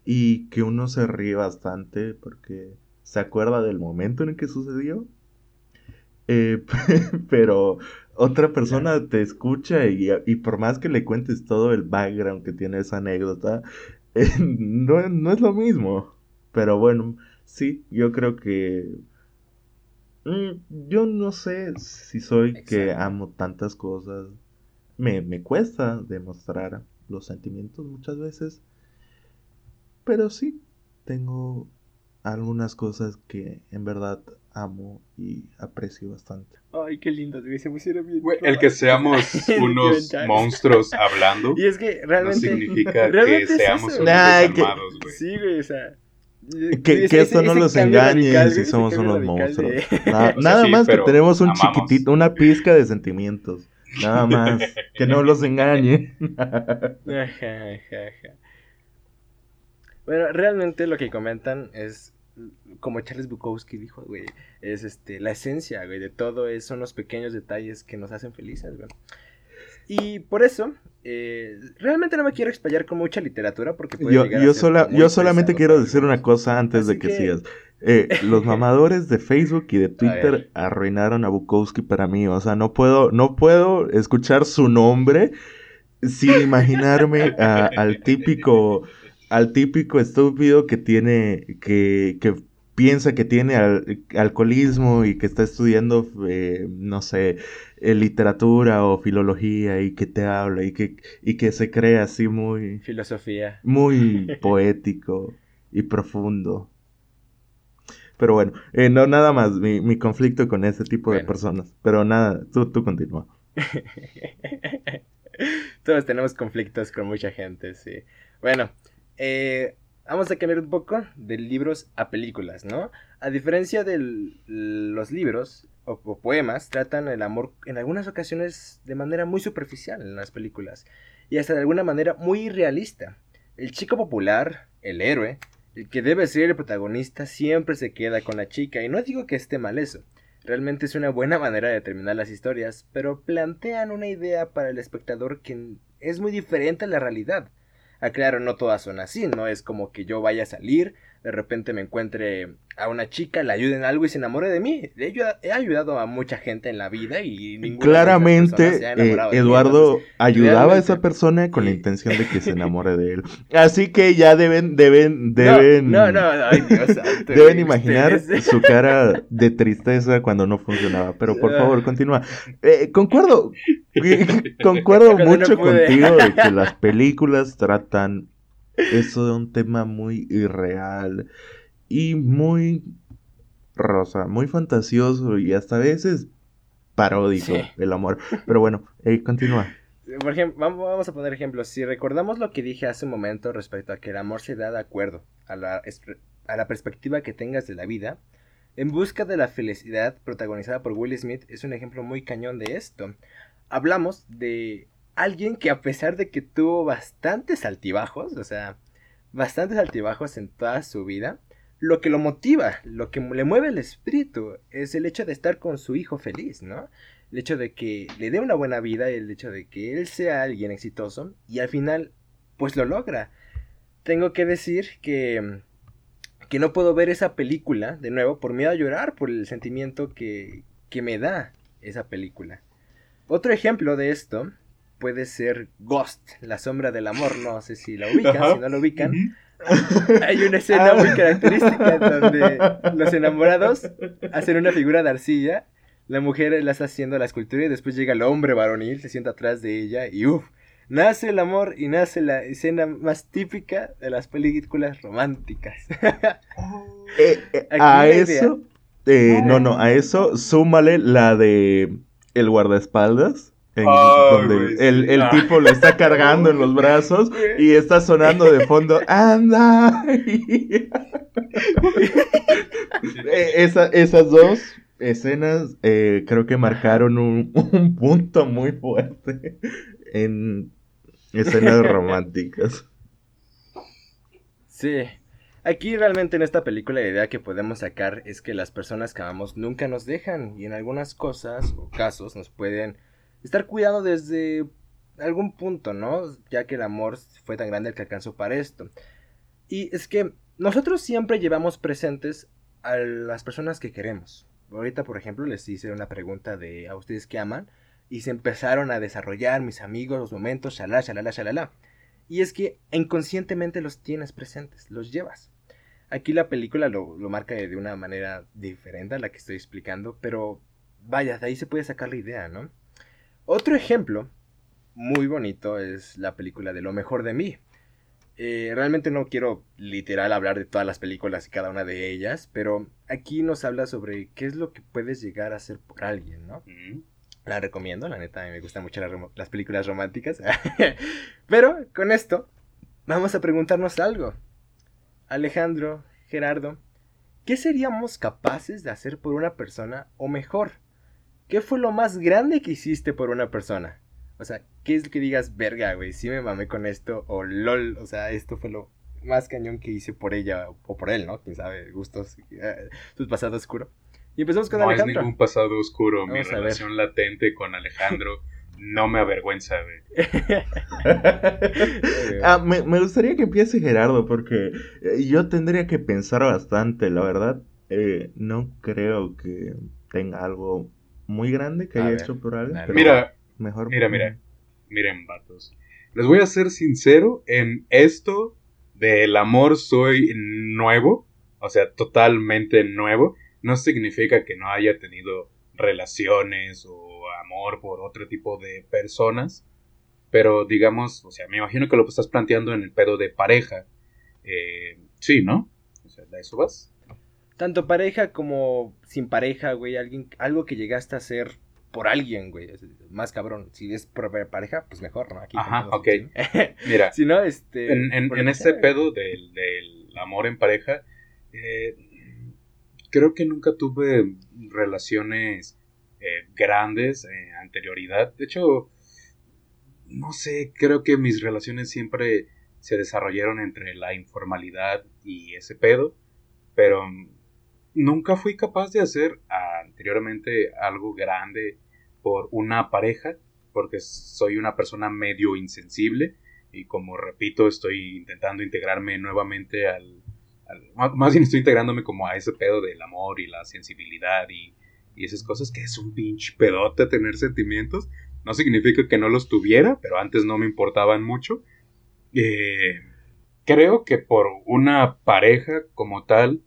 A: y que uno se ríe bastante porque se acuerda del momento en el que sucedió. Eh, pero otra persona te escucha y, y, por más que le cuentes todo el background que tiene esa anécdota, eh, no, no, es lo mismo. Pero bueno, sí, yo creo que... Mm, yo no sé si soy Exacto. que amo tantas cosas. Me, me cuesta demostrar los sentimientos muchas veces. Pero sí, tengo algunas cosas que en verdad amo y aprecio bastante.
B: Ay, qué lindo, se pusieron bien.
C: El que seamos unos monstruos hablando.
B: Y es que realmente.
C: No significa realmente que seamos unos desarmados, güey.
B: Sí, güey, o sea.
A: Que, que esto no los engañe radical, si somos unos monstruos. De... Nada, o sea, nada sí, más que tenemos un amamos. chiquitito, una pizca de sentimientos. Nada más. que no los engañe.
B: Bueno, realmente lo que comentan es como Charles Bukowski dijo, güey, es este, la esencia, güey, de todo es, son los pequeños detalles que nos hacen felices, güey. Y por eso, eh, realmente no me quiero explayar con mucha literatura porque puede
A: yo,
B: llegar
A: yo,
B: a ser
A: sola,
B: muy
A: yo solamente quiero decir una cosa antes de que,
B: que-
A: sigas. Eh, los mamadores de Facebook y de Twitter arruinaron a Bukowski para mí. O sea, no puedo, no puedo escuchar su nombre sin imaginarme a- al típico, al típico estúpido que tiene, que, que piensa que tiene al- alcoholismo y que está estudiando, eh, no sé, eh, literatura o filología y que te habla y que, y que se cree así muy,
B: Filosofía.
A: muy poético y profundo. Pero bueno, eh, no nada más mi, mi conflicto con ese tipo de personas. Pero nada, tú, tú continúa.
B: Todos tenemos conflictos con mucha gente, sí. Bueno, eh, vamos a cambiar un poco de libros a películas, ¿no? A diferencia de los libros o, o poemas, tratan el amor en algunas ocasiones de manera muy superficial en las películas y hasta de alguna manera muy irrealista. El chico popular, el héroe, el que debe ser el protagonista, siempre se queda con la chica y no digo que esté mal eso. Realmente es una buena manera de terminar las historias, pero plantean una idea para el espectador que es muy diferente a la realidad. Aclaro, no todas son así, no es como que yo vaya a salir, de repente me encuentre a una chica, le ayude en algo y se enamore de mí. De hecho, he ayudado a mucha gente en la vida y ninguna
A: Claramente,
B: se ha
A: eh,
B: mí,
A: Eduardo
B: entonces,
A: ayudaba a esa persona con la intención de que se enamore de él. Así que ya deben, deben, deben,
B: No, no, no, ay, Dios santo,
A: deben imaginar
B: ustedes-
A: su cara de tristeza cuando no funcionaba. Pero por
B: Ah.
A: favor, continúa. Eh, concuerdo, concuerdo mucho contigo de que las películas tratan eso de un tema muy irreal y muy rosa, muy fantasioso y hasta a veces paródico
B: Sí.
A: el amor. Pero bueno, eh, continúa.
B: Por ejemplo, vamos a poner ejemplos. Si recordamos lo que dije hace un momento respecto a que el amor se da de acuerdo a la, a la perspectiva que tengas de la vida, En busca de la felicidad, protagonizada por Will Smith, es un ejemplo muy cañón de esto. Hablamos de alguien que a pesar de que tuvo bastantes altibajos, o sea, bastantes altibajos en toda su vida, lo que lo motiva, lo que le mueve el espíritu es el hecho de estar con su hijo feliz, ¿no? El hecho de que le dé una buena vida, el hecho de que él sea alguien exitoso y al final pues lo logra. tengo que decir que, que no puedo ver esa película de nuevo por miedo a llorar, por el sentimiento que, que me da esa película. Otro ejemplo de esto puede ser Ghost, la sombra del amor. No sé si la ubican, si no lo ubican. Hay una escena muy característica donde los enamorados hacen una figura de arcilla. La mujer la está haciendo la escultura y después llega el hombre varonil, se sienta atrás de ella y uff, nace el amor y nace la escena más típica de las películas románticas.
A: Eh, eh, a eso, eh, no, no, a eso súmale la de el guardaespaldas donde el, ah. tipo le está cargando en los brazos y está sonando de fondo, anda. E, esas dos escenas eh, creo que marcaron un, un, punto muy fuerte en escenas románticas.
B: Sí. Aquí realmente en esta película la idea que podemos sacar es que las personas que amamos nunca nos dejan y en algunas cosas o casos nos pueden estar cuidado desde algún punto, ¿no? Ya que el amor fue tan grande el que alcanzó para esto. Y es que nosotros siempre llevamos presentes a las personas que queremos. Ahorita, por ejemplo, les hice una pregunta de a ustedes que aman y se empezaron a desarrollar mis amigos, los momentos, shalala, shalala, shalala. Y es que inconscientemente los tienes presentes, los llevas. Aquí la película lo, lo marca de una manera diferente a la que estoy explicando, pero vaya, de ahí se puede sacar la idea, ¿no? Otro ejemplo muy bonito es la película de Lo mejor de mí. Eh, realmente no quiero literal hablar de todas las películas y cada una de ellas, pero aquí nos habla sobre qué es lo que puedes llegar a hacer por alguien, ¿no? La recomiendo, la neta, me gustan mucho las películas románticas. pero con esto, vamos a preguntarnos algo. Alejandro, Gerardo, ¿qué seríamos capaces de hacer por una persona o mejor? ¿Qué fue lo más grande que hiciste por una persona? O sea, ¿qué es lo que digas, verga, güey? Sí me mamé con esto, o lol, o sea, esto fue lo más cañón que hice por ella o por él, ¿no? Quién sabe, gustos, eh, tu pasado oscuro. Y empezamos con Alejandro.
C: No es ningún pasado oscuro, mi relación latente con Alejandro no me avergüenza, güey.
A: ah, me, me, gustaría que empiece Gerardo, porque eh, yo tendría que pensar bastante, la verdad. Eh, no creo que tenga algo muy grande que haya hecho por alguien.
C: mira, mejor. Mira, mira. Miren, vatos. Les voy a ser sincero en esto del amor soy nuevo, o sea, totalmente nuevo. No significa que no haya tenido relaciones o amor por otro tipo de personas. Pero digamos, o sea, me imagino que lo estás planteando en el pedo de pareja. Eh, sí, ¿no? O sea, ¿de eso vas?
B: Tanto pareja como sin pareja, güey, alguien, algo que llegaste a hacer por alguien, güey, más cabrón. Si es por pareja, pues mejor, ¿no?
C: Aquí Ajá, ok. Mira,
B: si no, este...
C: En, en, ese pedo del, del, amor en pareja, eh, creo que nunca tuve relaciones eh, grandes en anterioridad. De hecho, no sé, creo que mis relaciones siempre se desarrollaron entre la informalidad y ese pedo, pero nunca fui capaz de hacer anteriormente algo grande por una pareja, porque soy una persona medio insensible y como repito, estoy intentando integrarme nuevamente al, más bien estoy integrándome como a ese pedo del amor y la sensibilidad y, y esas cosas, que es un pinche pedote tener sentimientos. No significa que no los tuviera, pero antes no me importaban mucho. Eh, creo que por una pareja como tal,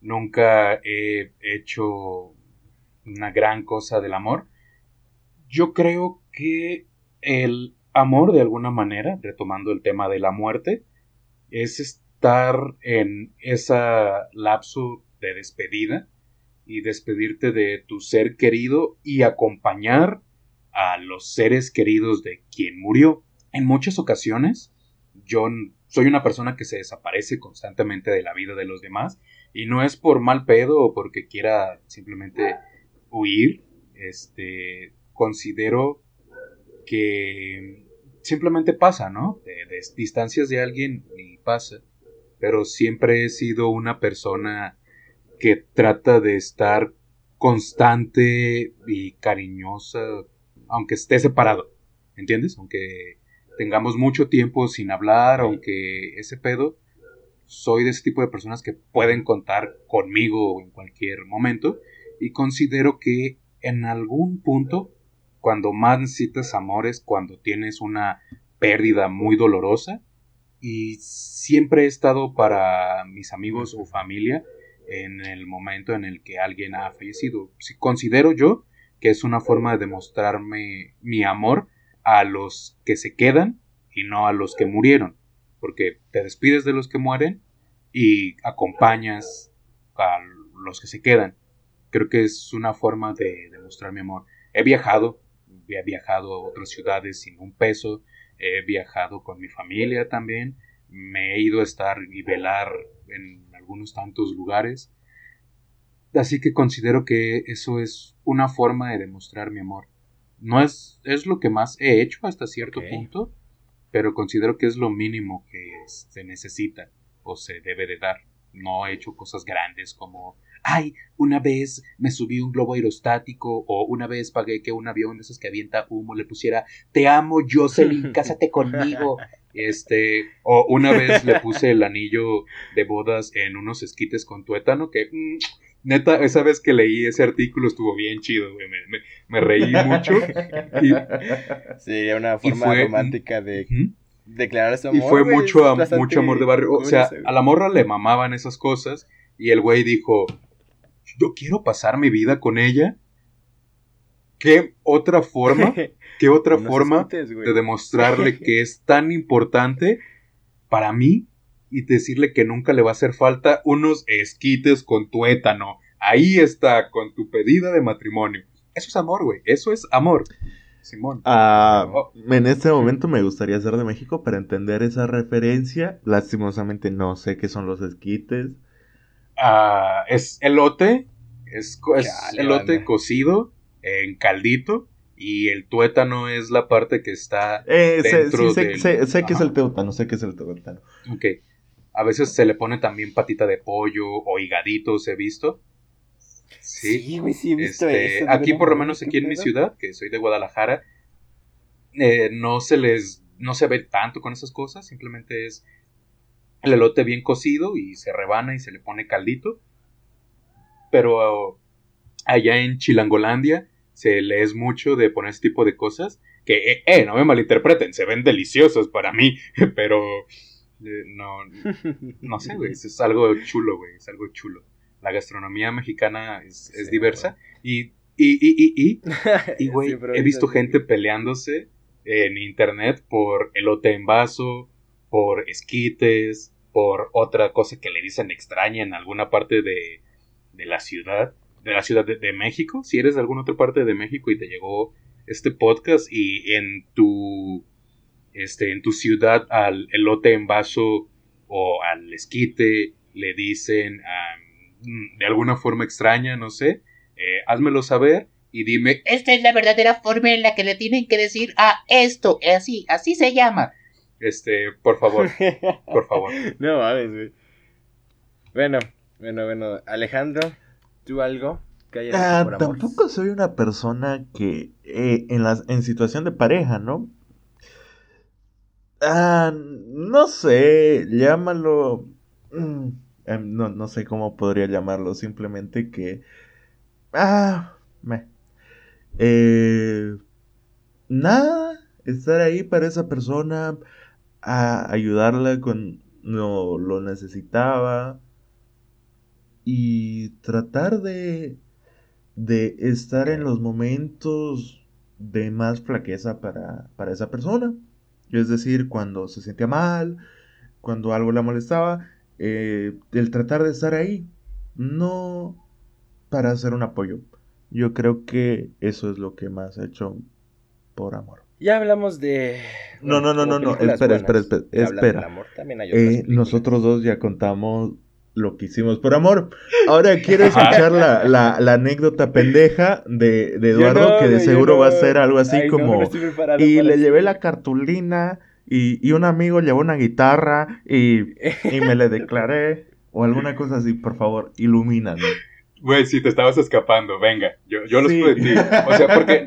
C: nunca he hecho una gran cosa del amor. Yo creo que el amor, de alguna manera, retomando el tema de la muerte, es estar en esa lapso de despedida y despedirte de tu ser querido y acompañar a los seres queridos de quien murió. En muchas ocasiones, yo soy una persona que se desaparece constantemente de la vida de los demás y no es por mal pedo o porque quiera simplemente huir, este, considero que simplemente pasa, ¿no? De, distancias de alguien y pasa, pero siempre he sido una persona que trata de estar constante y cariñosa, aunque esté separado, ¿entiendes? Aunque tengamos mucho tiempo sin hablar o que ese pedo, soy de ese tipo de personas que pueden contar conmigo en cualquier momento y considero que en algún punto, cuando más necesitas amores, cuando tienes una pérdida muy dolorosa, y siempre he estado para mis amigos o familia en el momento en el que alguien ha fallecido. considero yo que es una forma de demostrarme mi amor a los que se quedan y no a los que murieron, porque te despides de los que mueren y acompañas a los que se quedan. Creo que es una forma de demostrar mi amor. He viajado, he viajado a otras ciudades sin un peso, he viajado con mi familia también, me he ido a estar y velar en algunos tantos lugares. Así que considero que eso es una forma de demostrar mi amor. No es, es lo que más he hecho hasta cierto punto, pero considero que es lo mínimo que se necesita o se debe de dar. No he hecho cosas grandes como ay, una vez me subí un globo aerostático o una vez pagué que un avión de esos que avienta humo le pusiera te amo Jocelyn, cásate conmigo. Este, o una vez le puse el anillo de bodas en unos esquites con tuétano que mm, neta, esa vez que leí ese artículo estuvo bien chido, güey. Me, reí mucho. Y,
B: sí, una forma romántica de declarar su
C: amor. Y fue mucho, mucho amor de barrio. O sea, a la morra le mamaban esas cosas. Y el güey dijo: yo quiero pasar mi vida con ella. ¿Qué otra forma? ¿Qué otra forma de demostrarle que es tan importante para mí y decirle que nunca le va a hacer falta unos esquites con tuétano? Ahí está, con tu pedida de matrimonio. Eso es amor, güey. Eso es amor. Simón.
A: Ah, en este momento me gustaría ser de México para entender esa referencia. Lastimosamente no sé qué son los esquites.
C: Ah, es elote, es, elote cocido en caldito y el tuétano es la parte que está
A: eh, dentro sé, sé, que es el tuétano, sé que es el tuétano.
C: Ok. A veces se le pone también patita de pollo o higaditos, he visto.
B: Sí, sí, he visto
C: este, eso, Aquí, por lo menos aquí en mi ciudad, que soy de Guadalajara, eh, no se les, no se ve tanto con esas cosas, simplemente es el elote bien cocido y se rebana y se le pone caldito. Pero allá en Chilangolandia se le es mucho de poner ese tipo de cosas que, eh, eh no me malinterpreten, se ven deliciosos para mí, pero no, no sé, güey, es algo chulo, güey, es algo chulo. La gastronomía mexicana es, diversa y, y, y, y, y, güey, he visto gente peleándose en internet por elote en vaso, por esquites, por otra cosa que le dicen extraña en alguna parte de, de la ciudad, de la ciudad de, México. Si eres de alguna otra parte de México y te llegó este podcast y en tu, este, en tu ciudad al elote en vaso o al esquite le dicen de alguna forma extraña, no sé, eh, házmelo saber y dime,
D: esta es la verdadera forma en la que le tienen que decir a esto, así, así se llama.
C: Este, por favor, por favor.
B: no mames, güey. Bueno, bueno, bueno. Alejandro, ¿tú algo
A: que hayas ah, Tampoco soy una persona que eh, en, las, en situación de pareja, ¿no? Ah, no sé, llámalo... Mm, em, no, no sé cómo podría llamarlo, simplemente que... Ah, me... Eh, nada, estar ahí para esa persona, a ayudarla cuando lo necesitaba y tratar de, de estar en los momentos de más flaqueza para, para esa persona. Es decir, cuando se sentía mal, cuando algo la molestaba, eh, el tratar de estar ahí, no para hacer un apoyo. Yo creo que eso es lo que más he hecho por amor.
B: Ya hablamos de.
A: No, no, no, no, no. Espera, espera, espera. espera. Eh, nosotros dos ya contamos lo que hicimos por amor. Ahora quiero escuchar la, la, anécdota pendeja de, de Eduardo, que de seguro va a ser algo así como. y le llevé la cartulina. Y, y, un amigo llevó una guitarra y, y me le declaré. O alguna cosa así, por favor, ilumíname.
C: Güey, si te estabas escapando, venga, yo, yo los puedo decir. O sea, porque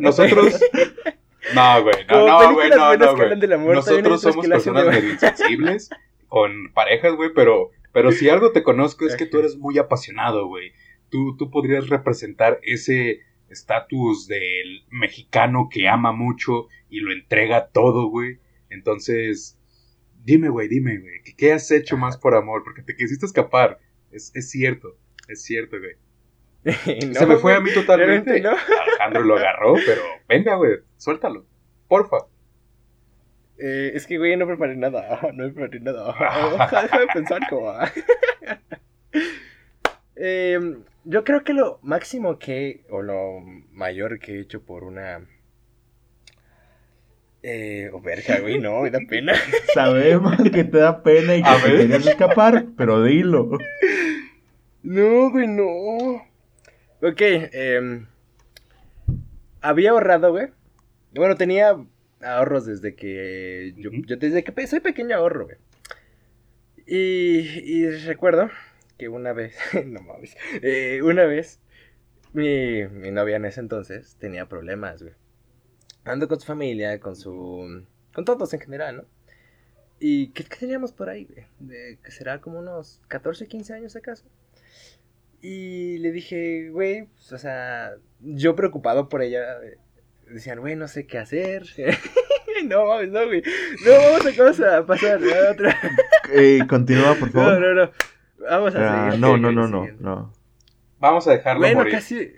C: nosotros No, güey, no, no, güey, no, no, güey. Nosotros somos personas medio insensibles con parejas, güey, pero, pero si algo te conozco es que tú eres muy apasionado, güey. Tú, tú podrías representar ese estatus del mexicano que ama mucho y lo entrega todo, güey. Entonces, dime, güey, dime, güey, ¿qué, qué has hecho más por amor? Porque te quisiste escapar. Es, es cierto, es cierto, güey.
B: No,
C: Se me fue a mí totalmente.
B: no.
C: Alejandro lo agarró, pero venga, güey, suéltalo. Porfa.
B: Eh, es que, güey, no preparé nada. No preparé nada. Deja de pensar como. Eh, yo creo que lo máximo que, o lo mayor que he hecho por una. Eh, o verga, güey, no, me da pena.
A: Sabemos que te da pena y que te querías escapar, pero dilo.
B: No, güey, no. Ok, em, había ahorrado, güey. Bueno, tenía ahorros desde que. Yo, desde que soy pequeño ahorro, güey. Y, y recuerdo que una vez. no mames. eh, una vez. Mi, mi novia en ese entonces tenía problemas, güey. Ando con su familia, con su. Con todos en general, ¿no? ¿Y qué, qué teníamos por ahí, güey? De, que será como unos 14, 15 años acaso. Y le dije, güey, pues, o sea, yo preocupado por ella, eh, decían, güey, no sé qué hacer. no, mames, no, güey. No, vamos a, vamos a pasar a otra.
A: Eh, continúa, por
B: No,
A: favor.
B: no, no. Vamos a
A: Ah,
B: seguir.
A: no, no, no, no, no.
C: Vamos a dejarlo
B: Bueno,
C: morir.
B: casi.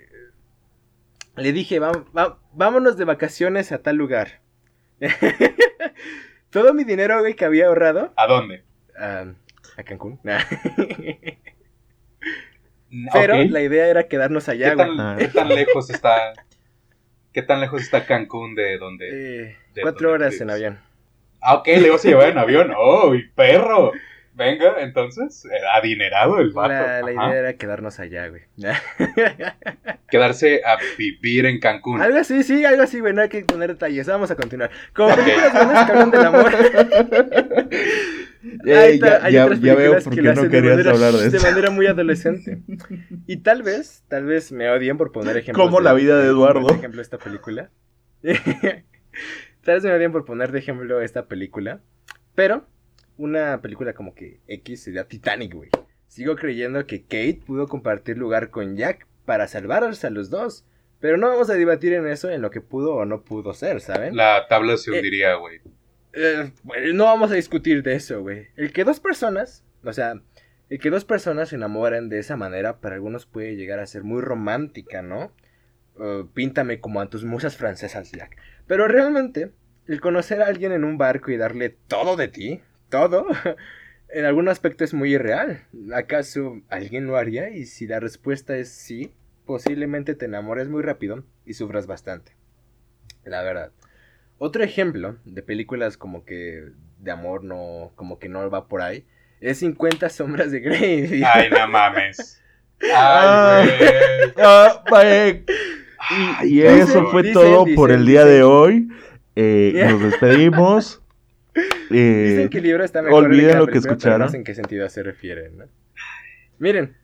B: Le dije, "Va- va- vámonos de vacaciones a tal lugar. Todo mi dinero, güey, que había ahorrado.
C: ¿A dónde?
B: a Cancún. Pero
C: Ok.
B: la idea era quedarnos allá,
C: ¿Qué,
B: güey.
C: tan, qué tan lejos está? ¿Qué tan lejos está Cancún de donde?
B: Eh,
C: ¿De
B: cuatro horas
C: vives?
B: en avión.
C: Ah, ok, le ibas a llevar en avión. ¡Oh, y perro! Venga, entonces, adinerado el vato.
B: La, idea era quedarnos allá, güey.
C: Quedarse a vivir en Cancún.
B: algo así, sí, algo así, güey. No hay que poner detalles. Vamos a continuar. Como películas buenas que hablan del amor.
A: Eh,
B: Hay
A: ya,
B: ta- hay
A: ya-
B: otras
A: ya veo
B: películas
A: por
B: que
A: qué
B: lo
A: no
B: hacen de
A: querías
B: manera-
A: hablar de
B: De
A: esto.
B: manera muy adolescente. Y tal vez, tal vez me odien por poner ejemplos.
A: Como la vida de Eduardo.
B: Por ejemplo, esta película. tal vez me odien por poner de ejemplo esta película. Pero, una película como que X sería Titanic, güey. Sigo creyendo que Kate pudo compartir lugar con Jack para salvarse a los dos. Pero no vamos a debatir en eso, en lo que pudo o no pudo ser, ¿saben?
C: La tabla se
B: Eh,
C: hundiría, güey.
B: Eh, bueno, no vamos a discutir de eso, güey. El que dos personas, o sea, el que dos personas se enamoren de esa manera, para algunos puede llegar a ser muy romántica, ¿no? Eh, píntame como a tus musas francesas, Jack. Pero realmente, el conocer a alguien en un barco y darle todo de ti, todo, en algún aspecto es muy irreal. ¿Acaso alguien lo haría? Y si la respuesta es sí, posiblemente te enamores muy rápido y sufras bastante. La verdad. Otro ejemplo de películas como que de amor no, como que no va por ahí, es 50 sombras de Grey.
C: Ay, no mames.
A: Ah.
C: Ay, güey.
A: Ah, eh, y
B: Dicen,
A: eso fue
B: dicen,
A: todo
B: dicen,
A: por el día de hoy. Eh, nos despedimos. Eh,
B: Dicen que el libro está mejor
A: olviden lo que escucharon.
B: No sé en qué sentido se refieren, ¿no? Miren,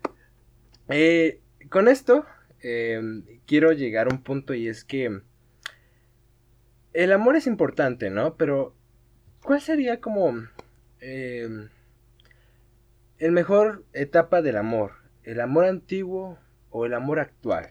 B: eh, con esto eh, quiero llegar a un punto y es que el amor es importante, ¿no? Pero ¿cuál sería como eh, el mejor etapa del amor? ¿El amor antiguo o el amor actual?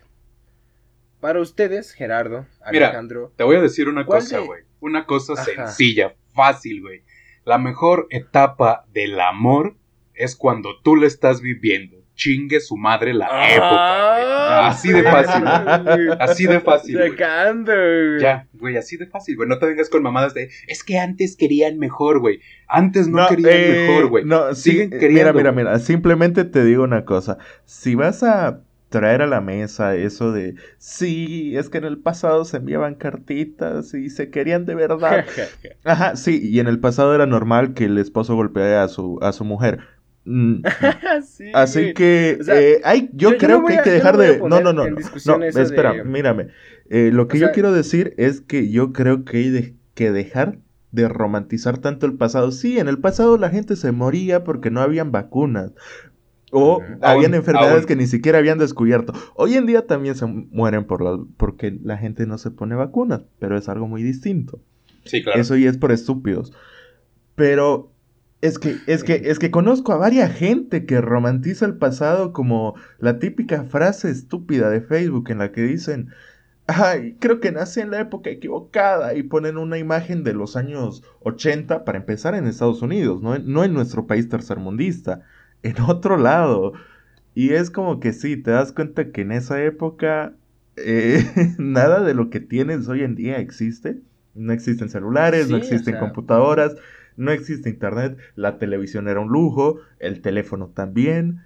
B: Para ustedes, Gerardo,
C: Mira,
B: Alejandro,
C: Te voy a decir una
B: ¿Cuál
C: cosa,
B: de-
C: güey. Una cosa
B: Ajá.
C: sencilla, fácil, güey. La mejor etapa del amor es cuando tú le estás viviendo. Chingue su madre la época, güey. Así de fácil, güey. Así de fácil, güey.
B: Sacando, güey.
C: Ya, güey, así de fácil, güey. No te vengas con mamadas de, es que antes querían mejor, güey. Antes no, querían
A: eh,
C: mejor, güey.
A: No,
C: Siguen
A: eh,
C: queriendo.
A: Mira, mira, mira. Simplemente te digo una cosa. Si vas a traer a la mesa eso de, sí, es que en el pasado se enviaban cartitas y se querían de verdad. Ajá, sí, y en el pasado era normal que el esposo golpeara a su, a su mujer. Mm,
B: Sí,
A: Así
B: güey.
A: que
B: O sea,
A: eh, hay, yo,
B: yo- yo
A: creo
B: no
A: que hay que
B: no
A: dejar
B: a
A: de... No, no, no, no, no, espera,
B: de-
A: mírame. Eh, lo que
B: O
A: yo
B: sea-
A: quiero decir es que yo creo que hay de- que dejar de romantizar tanto el pasado. Sí, en el pasado la gente se moría porque no habían vacunas. O habían
C: Aún-
A: enfermedades
C: aún.
A: que ni siquiera habían descubierto. Hoy en día también se mueren por la- porque la gente no se pone vacunas, pero es algo muy distinto.
C: Sí, claro.
A: Eso ya es por estúpidos. Pero es que, es que, es que conozco a varias gente que romantiza el pasado como la típica frase estúpida de Facebook en la que dicen, ay, creo que nací en la época equivocada y ponen una imagen de los años 80 para empezar en Estados Unidos, no en, no en nuestro país tercermundista, en otro lado. Y es como que sí, te das cuenta que en esa época eh, nada de lo que tienes hoy en día existe. No existen celulares, no
B: o
A: existen
B: sea,
A: computadoras, no existe internet, la televisión era un lujo, el teléfono también.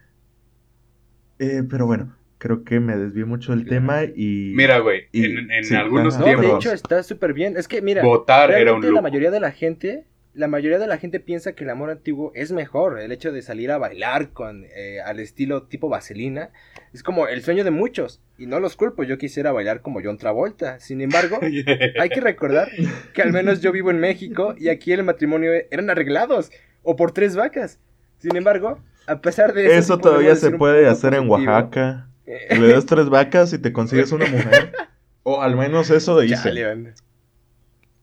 A: Eh, pero bueno, creo que me desvié mucho del
B: Claro.
A: tema y...
C: Mira, güey, en, en
A: sí,
C: algunos
A: ajá,
B: No, de
C: tiempos
B: hecho está súper bien. Es que mira,
C: votar era un
B: realmente
C: lujo.
B: la mayoría de la gente, la mayoría de la gente piensa que el amor antiguo es mejor. El hecho de salir a bailar con eh, al estilo tipo vaselina es como el sueño de muchos. Y no los culpo, yo quisiera bailar como John Travolta. Sin embargo, hay que recordar que al menos yo vivo en México y aquí el matrimonio eran arreglados o por tres vacas. Sin embargo, a pesar de eso,
A: Eso todavía se puede hacer en. Oaxaca.
B: Eh,
A: Le das tres vacas y te consigues una mujer. O al menos eso
B: chale, banda.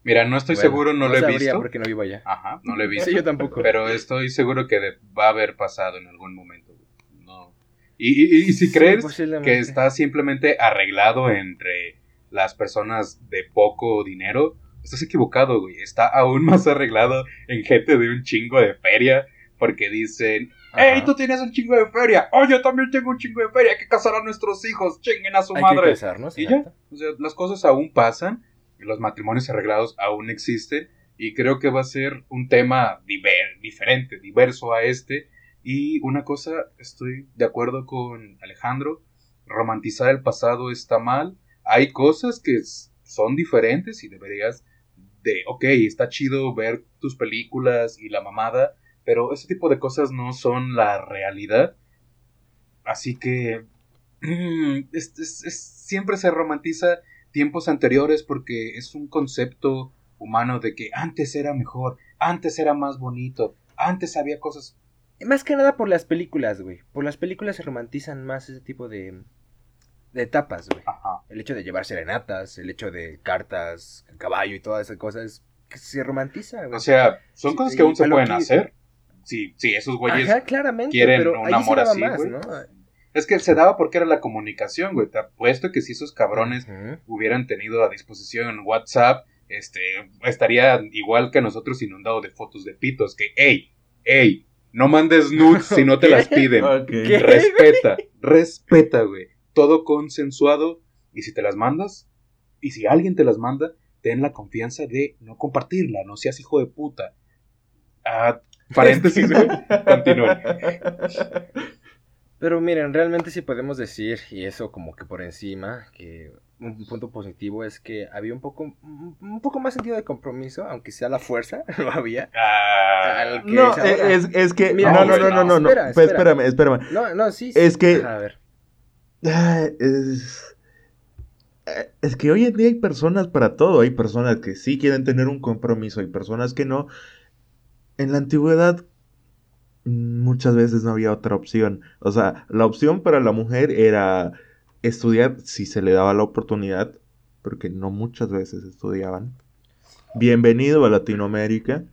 C: Mira, no estoy
B: Bueno,
C: seguro, no, lo he visto.
B: porque no vivo allá.
C: Ajá, no lo he visto.
B: Sí, yo tampoco.
C: Pero estoy seguro que de- va a haber pasado en algún momento. No. Y, y- y si
B: Sí,
C: crees que está simplemente arreglado entre las personas de poco dinero, estás equivocado, güey. Está aún más arreglado en gente de un chingo de feria. Porque dicen, ¡Ey, tú tienes un chingo de feria! ¡Oh, yo también tengo un chingo de feria! ¡Hay que casar a nuestros hijos! ¡Chinguen a su
B: Hay que
C: madre!
B: casarnos,
C: Y ya, o sea, las cosas aún pasan, los matrimonios arreglados aún existen, y creo que va a ser un tema diver- diferente, diverso a este. Y una cosa, estoy de acuerdo con Alejandro, romantizar el pasado está mal. Hay cosas que son diferentes y deberías de, ok, está chido ver tus películas y la mamada, pero ese tipo de cosas no son la realidad. Así que siempre se romantiza tiempos anteriores porque es un concepto humano de que antes era mejor, antes era más bonito, antes había cosas...
B: Más que nada por las películas, güey. Por las películas se romantizan más ese tipo de, de etapas, güey.
C: Ajá.
B: El hecho de llevar serenatas, el hecho de cartas, caballo y todas esas cosas, que se romantiza, güey.
C: O sea, son
B: Sí,
C: cosas que aún se pueden
B: que-
C: hacer. Sí, sí, esos güeyes
B: Ajá, claramente,
C: quieren
B: pero
C: un amor así,
B: más,
C: güey.
B: ¿no?
C: Es que se daba porque era la comunicación, güey. Te apuesto que si esos cabrones hubieran tenido a disposición WhatsApp, este, estaría igual que nosotros inundado de fotos de pitos. Que, hey, hey, no mandes nudes si no te las piden.
A: Ok.
B: ¿Qué?
C: Respeta, respeta, güey. Todo consensuado. Y si te las mandas, y si alguien te las manda, ten la confianza de no compartirla. No seas hijo de puta. Ah, paréntesis, güey. Continúen.
B: Pero miren, realmente sí podemos decir, y eso como que por encima, que un punto positivo es que había un poco, un poco más sentido de compromiso, aunque sea la fuerza, lo había.
C: Ah,
B: Al que
A: No,
B: es ahora.
A: es, es que...
B: Mira,
A: no, no, no, no, no, no.
B: espera,
A: Pues,
B: espera.
A: espérame, espérame.
B: No, no, sí.
A: Es
B: sí.
A: que-
B: Ajá, a ver.
A: Ah, Es... eh, es que hoy en día hay personas para todo. Hay personas que sí quieren tener un compromiso, hay personas que no. En la antigüedad muchas veces no había otra opción. O sea, la opción para la mujer era estudiar si se le daba la oportunidad, porque no muchas veces estudiaban. Bienvenido a Latinoamérica.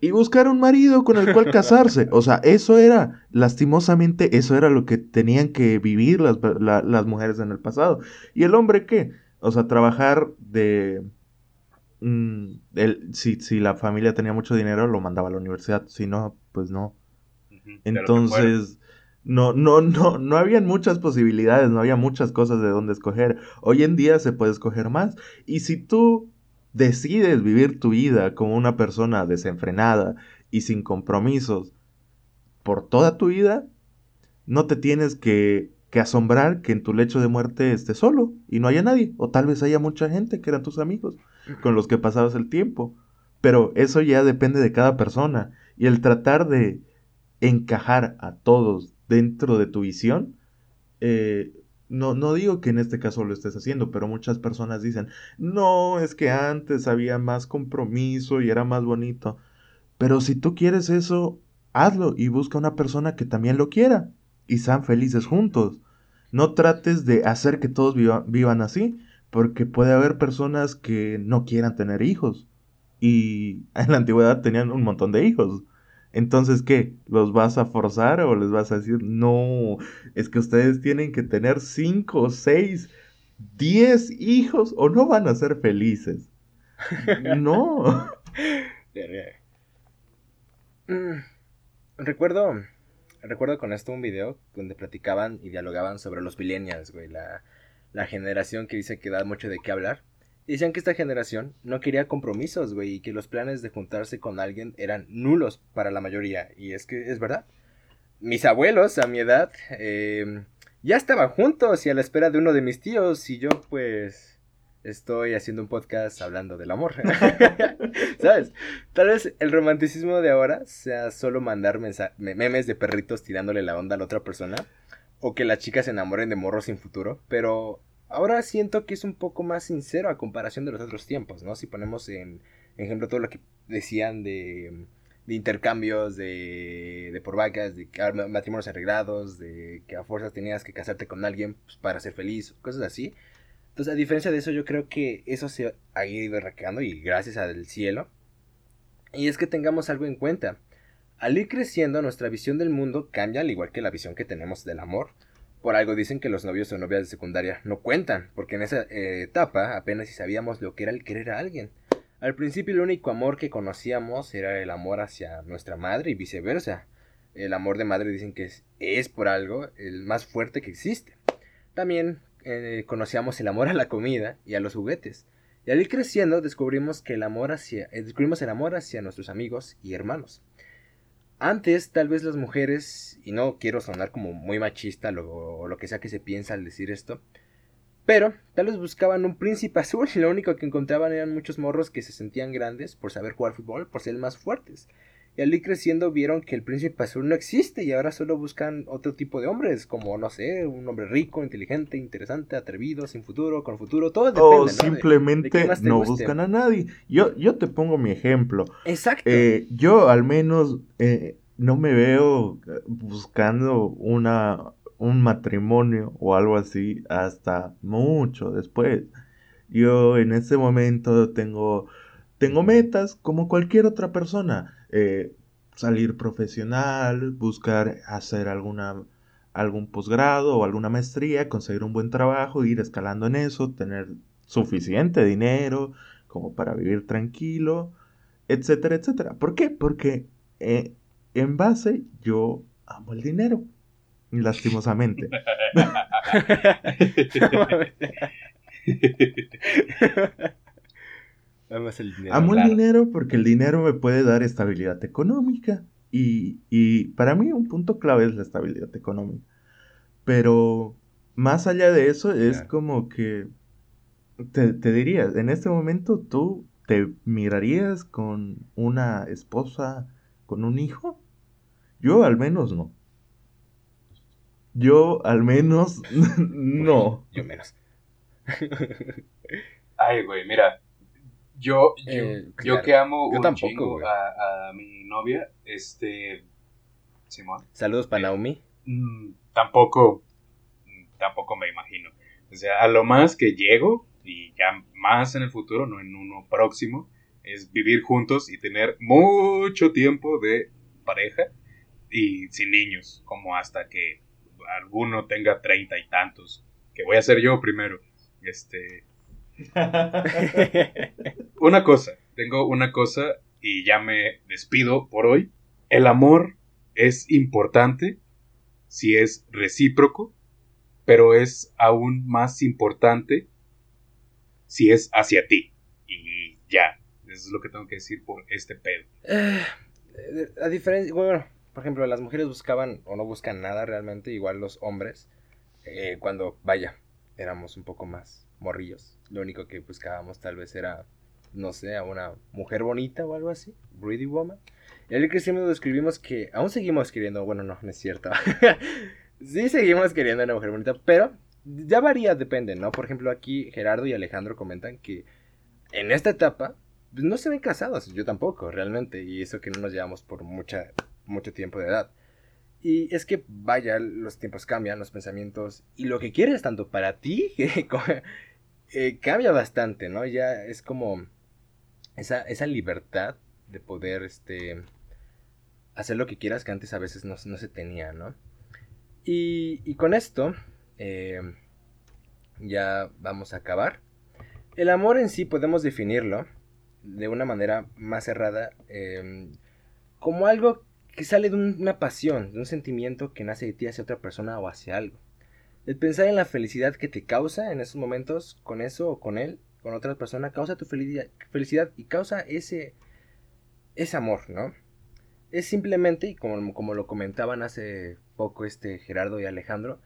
A: Y buscar un marido con el cual casarse. O sea, eso era, lastimosamente, eso era lo que tenían que vivir las, la- las mujeres en el pasado. ¿Y el hombre qué? O sea, trabajar de... mm, el- si, si la familia tenía mucho dinero, lo mandaba a la universidad. Si no, pues no. Entonces, no, no, no, no habían muchas posibilidades, no había muchas cosas de dónde escoger. Hoy en día se puede escoger más. Y si tú decides vivir tu vida como una persona desenfrenada y sin compromisos por toda tu vida, no te tienes que, que asombrar que en tu lecho de muerte estés solo y no haya nadie. O tal vez haya mucha gente que eran tus amigos con los que pasabas el tiempo. Pero eso ya depende de cada persona. Y el tratar de encajar a todos dentro de tu visión, eh, no, no digo que en este caso lo estés haciendo, pero muchas personas dicen, no, es que antes había más compromiso y era más bonito. Pero si tú quieres eso, hazlo y busca una persona que también lo quiera. y sean felices juntos. No trates de hacer que todos viva- vivan así, porque puede haber personas que no quieran tener hijos. Y en la antigüedad tenían un montón de hijos. Entonces, ¿qué? ¿Los vas a forzar o les vas a decir, no, es que ustedes tienen que tener cinco, seis, diez hijos o no van a ser felices? No.
B: Mm, Recuerdo, recuerdo con esto un video donde platicaban y dialogaban sobre los millennials, güey, la, la generación que dice que da mucho de qué hablar. Decían que esta generación no quería compromisos, güey, y que los planes de juntarse con alguien eran nulos para la mayoría. Y es que es verdad. Mis abuelos, a mi edad, eh, ya estaban juntos y a la espera de uno de mis tíos, y yo, pues, estoy haciendo un podcast hablando del amor. ¿Sabes? Tal vez el romanticismo de ahora sea solo mandar memes de perritos tirándole la onda a la otra persona. O que las chicas se enamoren de morros sin futuro. Pero ahora siento que es un poco más sincero a comparación de los otros tiempos, ¿no? Si ponemos en ejemplo todo lo que decían de, de intercambios, de, de por vacas, de matrimonios arreglados, de que a fuerzas tenías que casarte con alguien pues, para ser feliz, cosas así. Entonces, a diferencia de eso, yo creo que eso se ha ido erradicando y gracias al cielo. Y es que tengamos algo en cuenta. Al ir creciendo, nuestra visión del mundo cambia al igual que la visión que tenemos del amor. Por algo dicen que los novios o novias de secundaria no cuentan, porque en esa eh, etapa apenas si sabíamos lo que era el querer a alguien. Al principio el único amor que conocíamos era el amor hacia nuestra madre y viceversa. El amor de madre dicen que es, es por algo el más fuerte que existe. También eh, conocíamos el amor a la comida y a los juguetes. Y al ir creciendo descubrimos que el amor hacia eh, descubrimos el amor hacia nuestros amigos y hermanos. Antes tal vez las mujeres y no quiero sonar como muy machista lo- o lo que sea que se piensa al decir esto, pero tal vez buscaban un príncipe azul y lo único que encontraban eran muchos morros que se sentían grandes por saber jugar fútbol, por ser más fuertes. Y al ir creciendo vieron que el príncipe azul no existe y ahora solo buscan otro tipo de hombres, como, no sé, un hombre rico, inteligente, interesante, atrevido, sin futuro, con futuro, todo depende,
A: O
B: ¿no? De- de
A: simplemente
B: más te
A: no
B: guste.
A: buscan a nadie. Yo, yo te pongo mi ejemplo.
B: Exacto.
A: Eh, yo al menos eh, no me veo eh, buscando una, un matrimonio o algo así hasta mucho después. Yo en ese momento tengo, tengo metas como cualquier otra persona. Eh, salir profesional, buscar hacer alguna, algún posgrado o alguna maestría, conseguir un buen trabajo, ir escalando en eso, tener suficiente dinero como para vivir tranquilo etcétera, etcétera. ¿Por qué? Porque eh, en base yo amo el dinero, lastimosamente.
B: Vamos el dinero.
A: amo el dinero porque el dinero me puede dar estabilidad económica y, y para mí un punto clave es la estabilidad económica. Pero más allá de eso es
B: Claro.
A: como que te, te diría, en este momento tú te mirarías con una esposa, con un hijo. Yo al menos no. Yo al menos no.
B: Yo menos.
C: Ay, güey, mira. Yo, yo,
B: Eh,
C: yo
B: claro.
C: que amo
B: Yo
C: un
B: tampoco,
C: chingo
B: güey.
C: a, a mi novia, este. Simón.
B: Saludos para Naomi.
C: mm, tampoco. Tampoco me imagino. O sea, a lo más que llego, y ya más en el futuro, no en uno próximo, es vivir juntos y tener mucho tiempo de pareja y sin niños, como hasta que alguno tenga treinta y tantos, que voy a ser yo primero. Este, una cosa, tengo una cosa y ya me despido por hoy. El amor es importante si es recíproco, pero es aún más importante si es hacia ti. Y ya, eso es lo que tengo que decir por este pedo.
B: Eh, a diferencia, bueno, por ejemplo, las mujeres buscaban o no buscan nada realmente, igual los hombres, eh, cuando, vaya, éramos un poco más morrillos. Lo único que buscábamos tal vez era, no sé, a una mujer bonita o algo así, Pretty Woman. Y ir creciendo describimos que, aún seguimos queriendo, bueno, no, no es cierto. sí seguimos queriendo a una mujer bonita, pero ya varía, depende, ¿no? Por ejemplo, aquí Gerardo y Alejandro comentan que en esta etapa pues, no se ven casados, yo tampoco, realmente, y eso que no nos llevamos por mucha, mucho tiempo de edad. Y es que, vaya, los tiempos cambian, los pensamientos y lo que quieres tanto para ti eh, cambia bastante, ¿no? Ya es como esa, esa libertad de poder este, hacer lo que quieras que antes a veces no, se tenía, ¿no? Y, con esto eh, ya vamos a acabar. El amor en sí podemos definirlo de una manera más cerrada eh, como algo que sale de una pasión, de un sentimiento que nace de ti hacia otra persona o hacia algo. El pensar en la felicidad que te causa en esos momentos con eso o con él, con otra persona, causa tu felicidad y causa ese, ese amor, ¿no? Es simplemente, y como, como lo comentaban hace poco este Gerardo y Alejandro,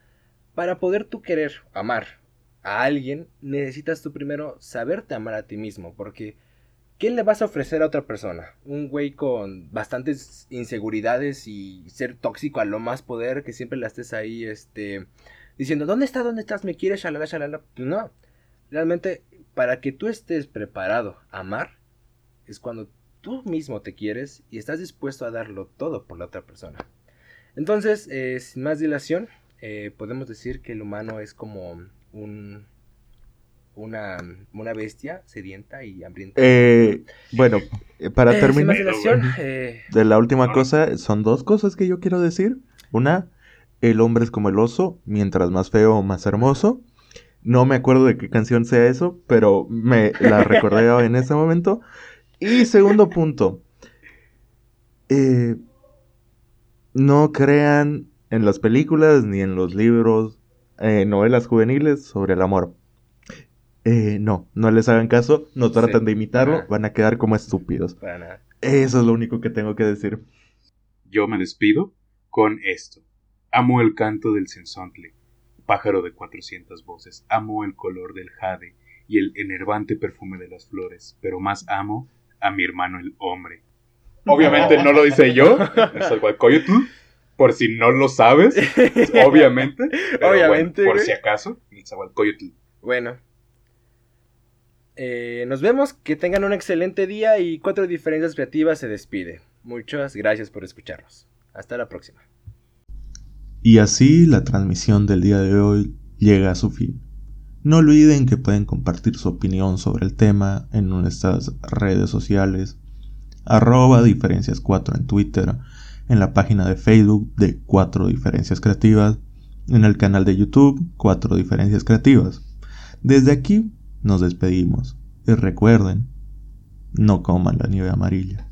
B: para poder tú querer amar a alguien, necesitas tú primero saberte amar a ti mismo, porque ¿qué le vas a ofrecer a otra persona? Un güey con bastantes inseguridades y ser tóxico a lo más poder, que siempre la estés ahí, este, diciendo, ¿dónde está? ¿Dónde estás? ¿Me quieres? Shalala, shalala. Pues no. Realmente, para que tú estés preparado a amar, es cuando tú mismo te quieres y estás dispuesto a darlo todo por la otra persona. Entonces, eh, sin más dilación, eh, podemos decir que el humano es como un una, una bestia sedienta y hambrienta.
A: Eh, bueno, para
B: Eh,
A: terminar, de la última cosa, son dos cosas que yo quiero decir. Una, el hombre es como el oso, mientras más feo, más hermoso. No me acuerdo de qué canción sea eso, pero me la recordé en ese momento. Y segundo punto, eh, no crean en las películas ni en los libros, eh, novelas juveniles sobre el amor. Eh, no, no les hagan caso, no traten
B: Sí.
A: de imitarlo, van a quedar como estúpidos. Eso es lo único que tengo que decir.
C: Yo me despido con esto. Amo el canto del censontle, pájaro de cuatrocientas voces. Amo el color del jade y el enervante perfume de las flores, pero más amo a mi hermano el hombre. Obviamente no lo dice yo, es por si no lo sabes, obviamente.
B: Obviamente,
C: bueno, por si acaso, Nezahualcóyotl.
B: Bueno. Eh, nos vemos, que tengan un excelente día y Cuatro Diferencias Creativas se despide. Muchas gracias por escucharnos. Hasta la próxima.
A: Y así la transmisión del día de hoy llega a su fin. No olviden que pueden compartir su opinión sobre el tema en nuestras redes sociales, arroba diferencias 4 en Twitter, en la página de Facebook de 4 diferencias creativas, en el canal de YouTube 4 diferencias creativas. Desde aquí nos despedimos y recuerden, no coman la nieve amarilla.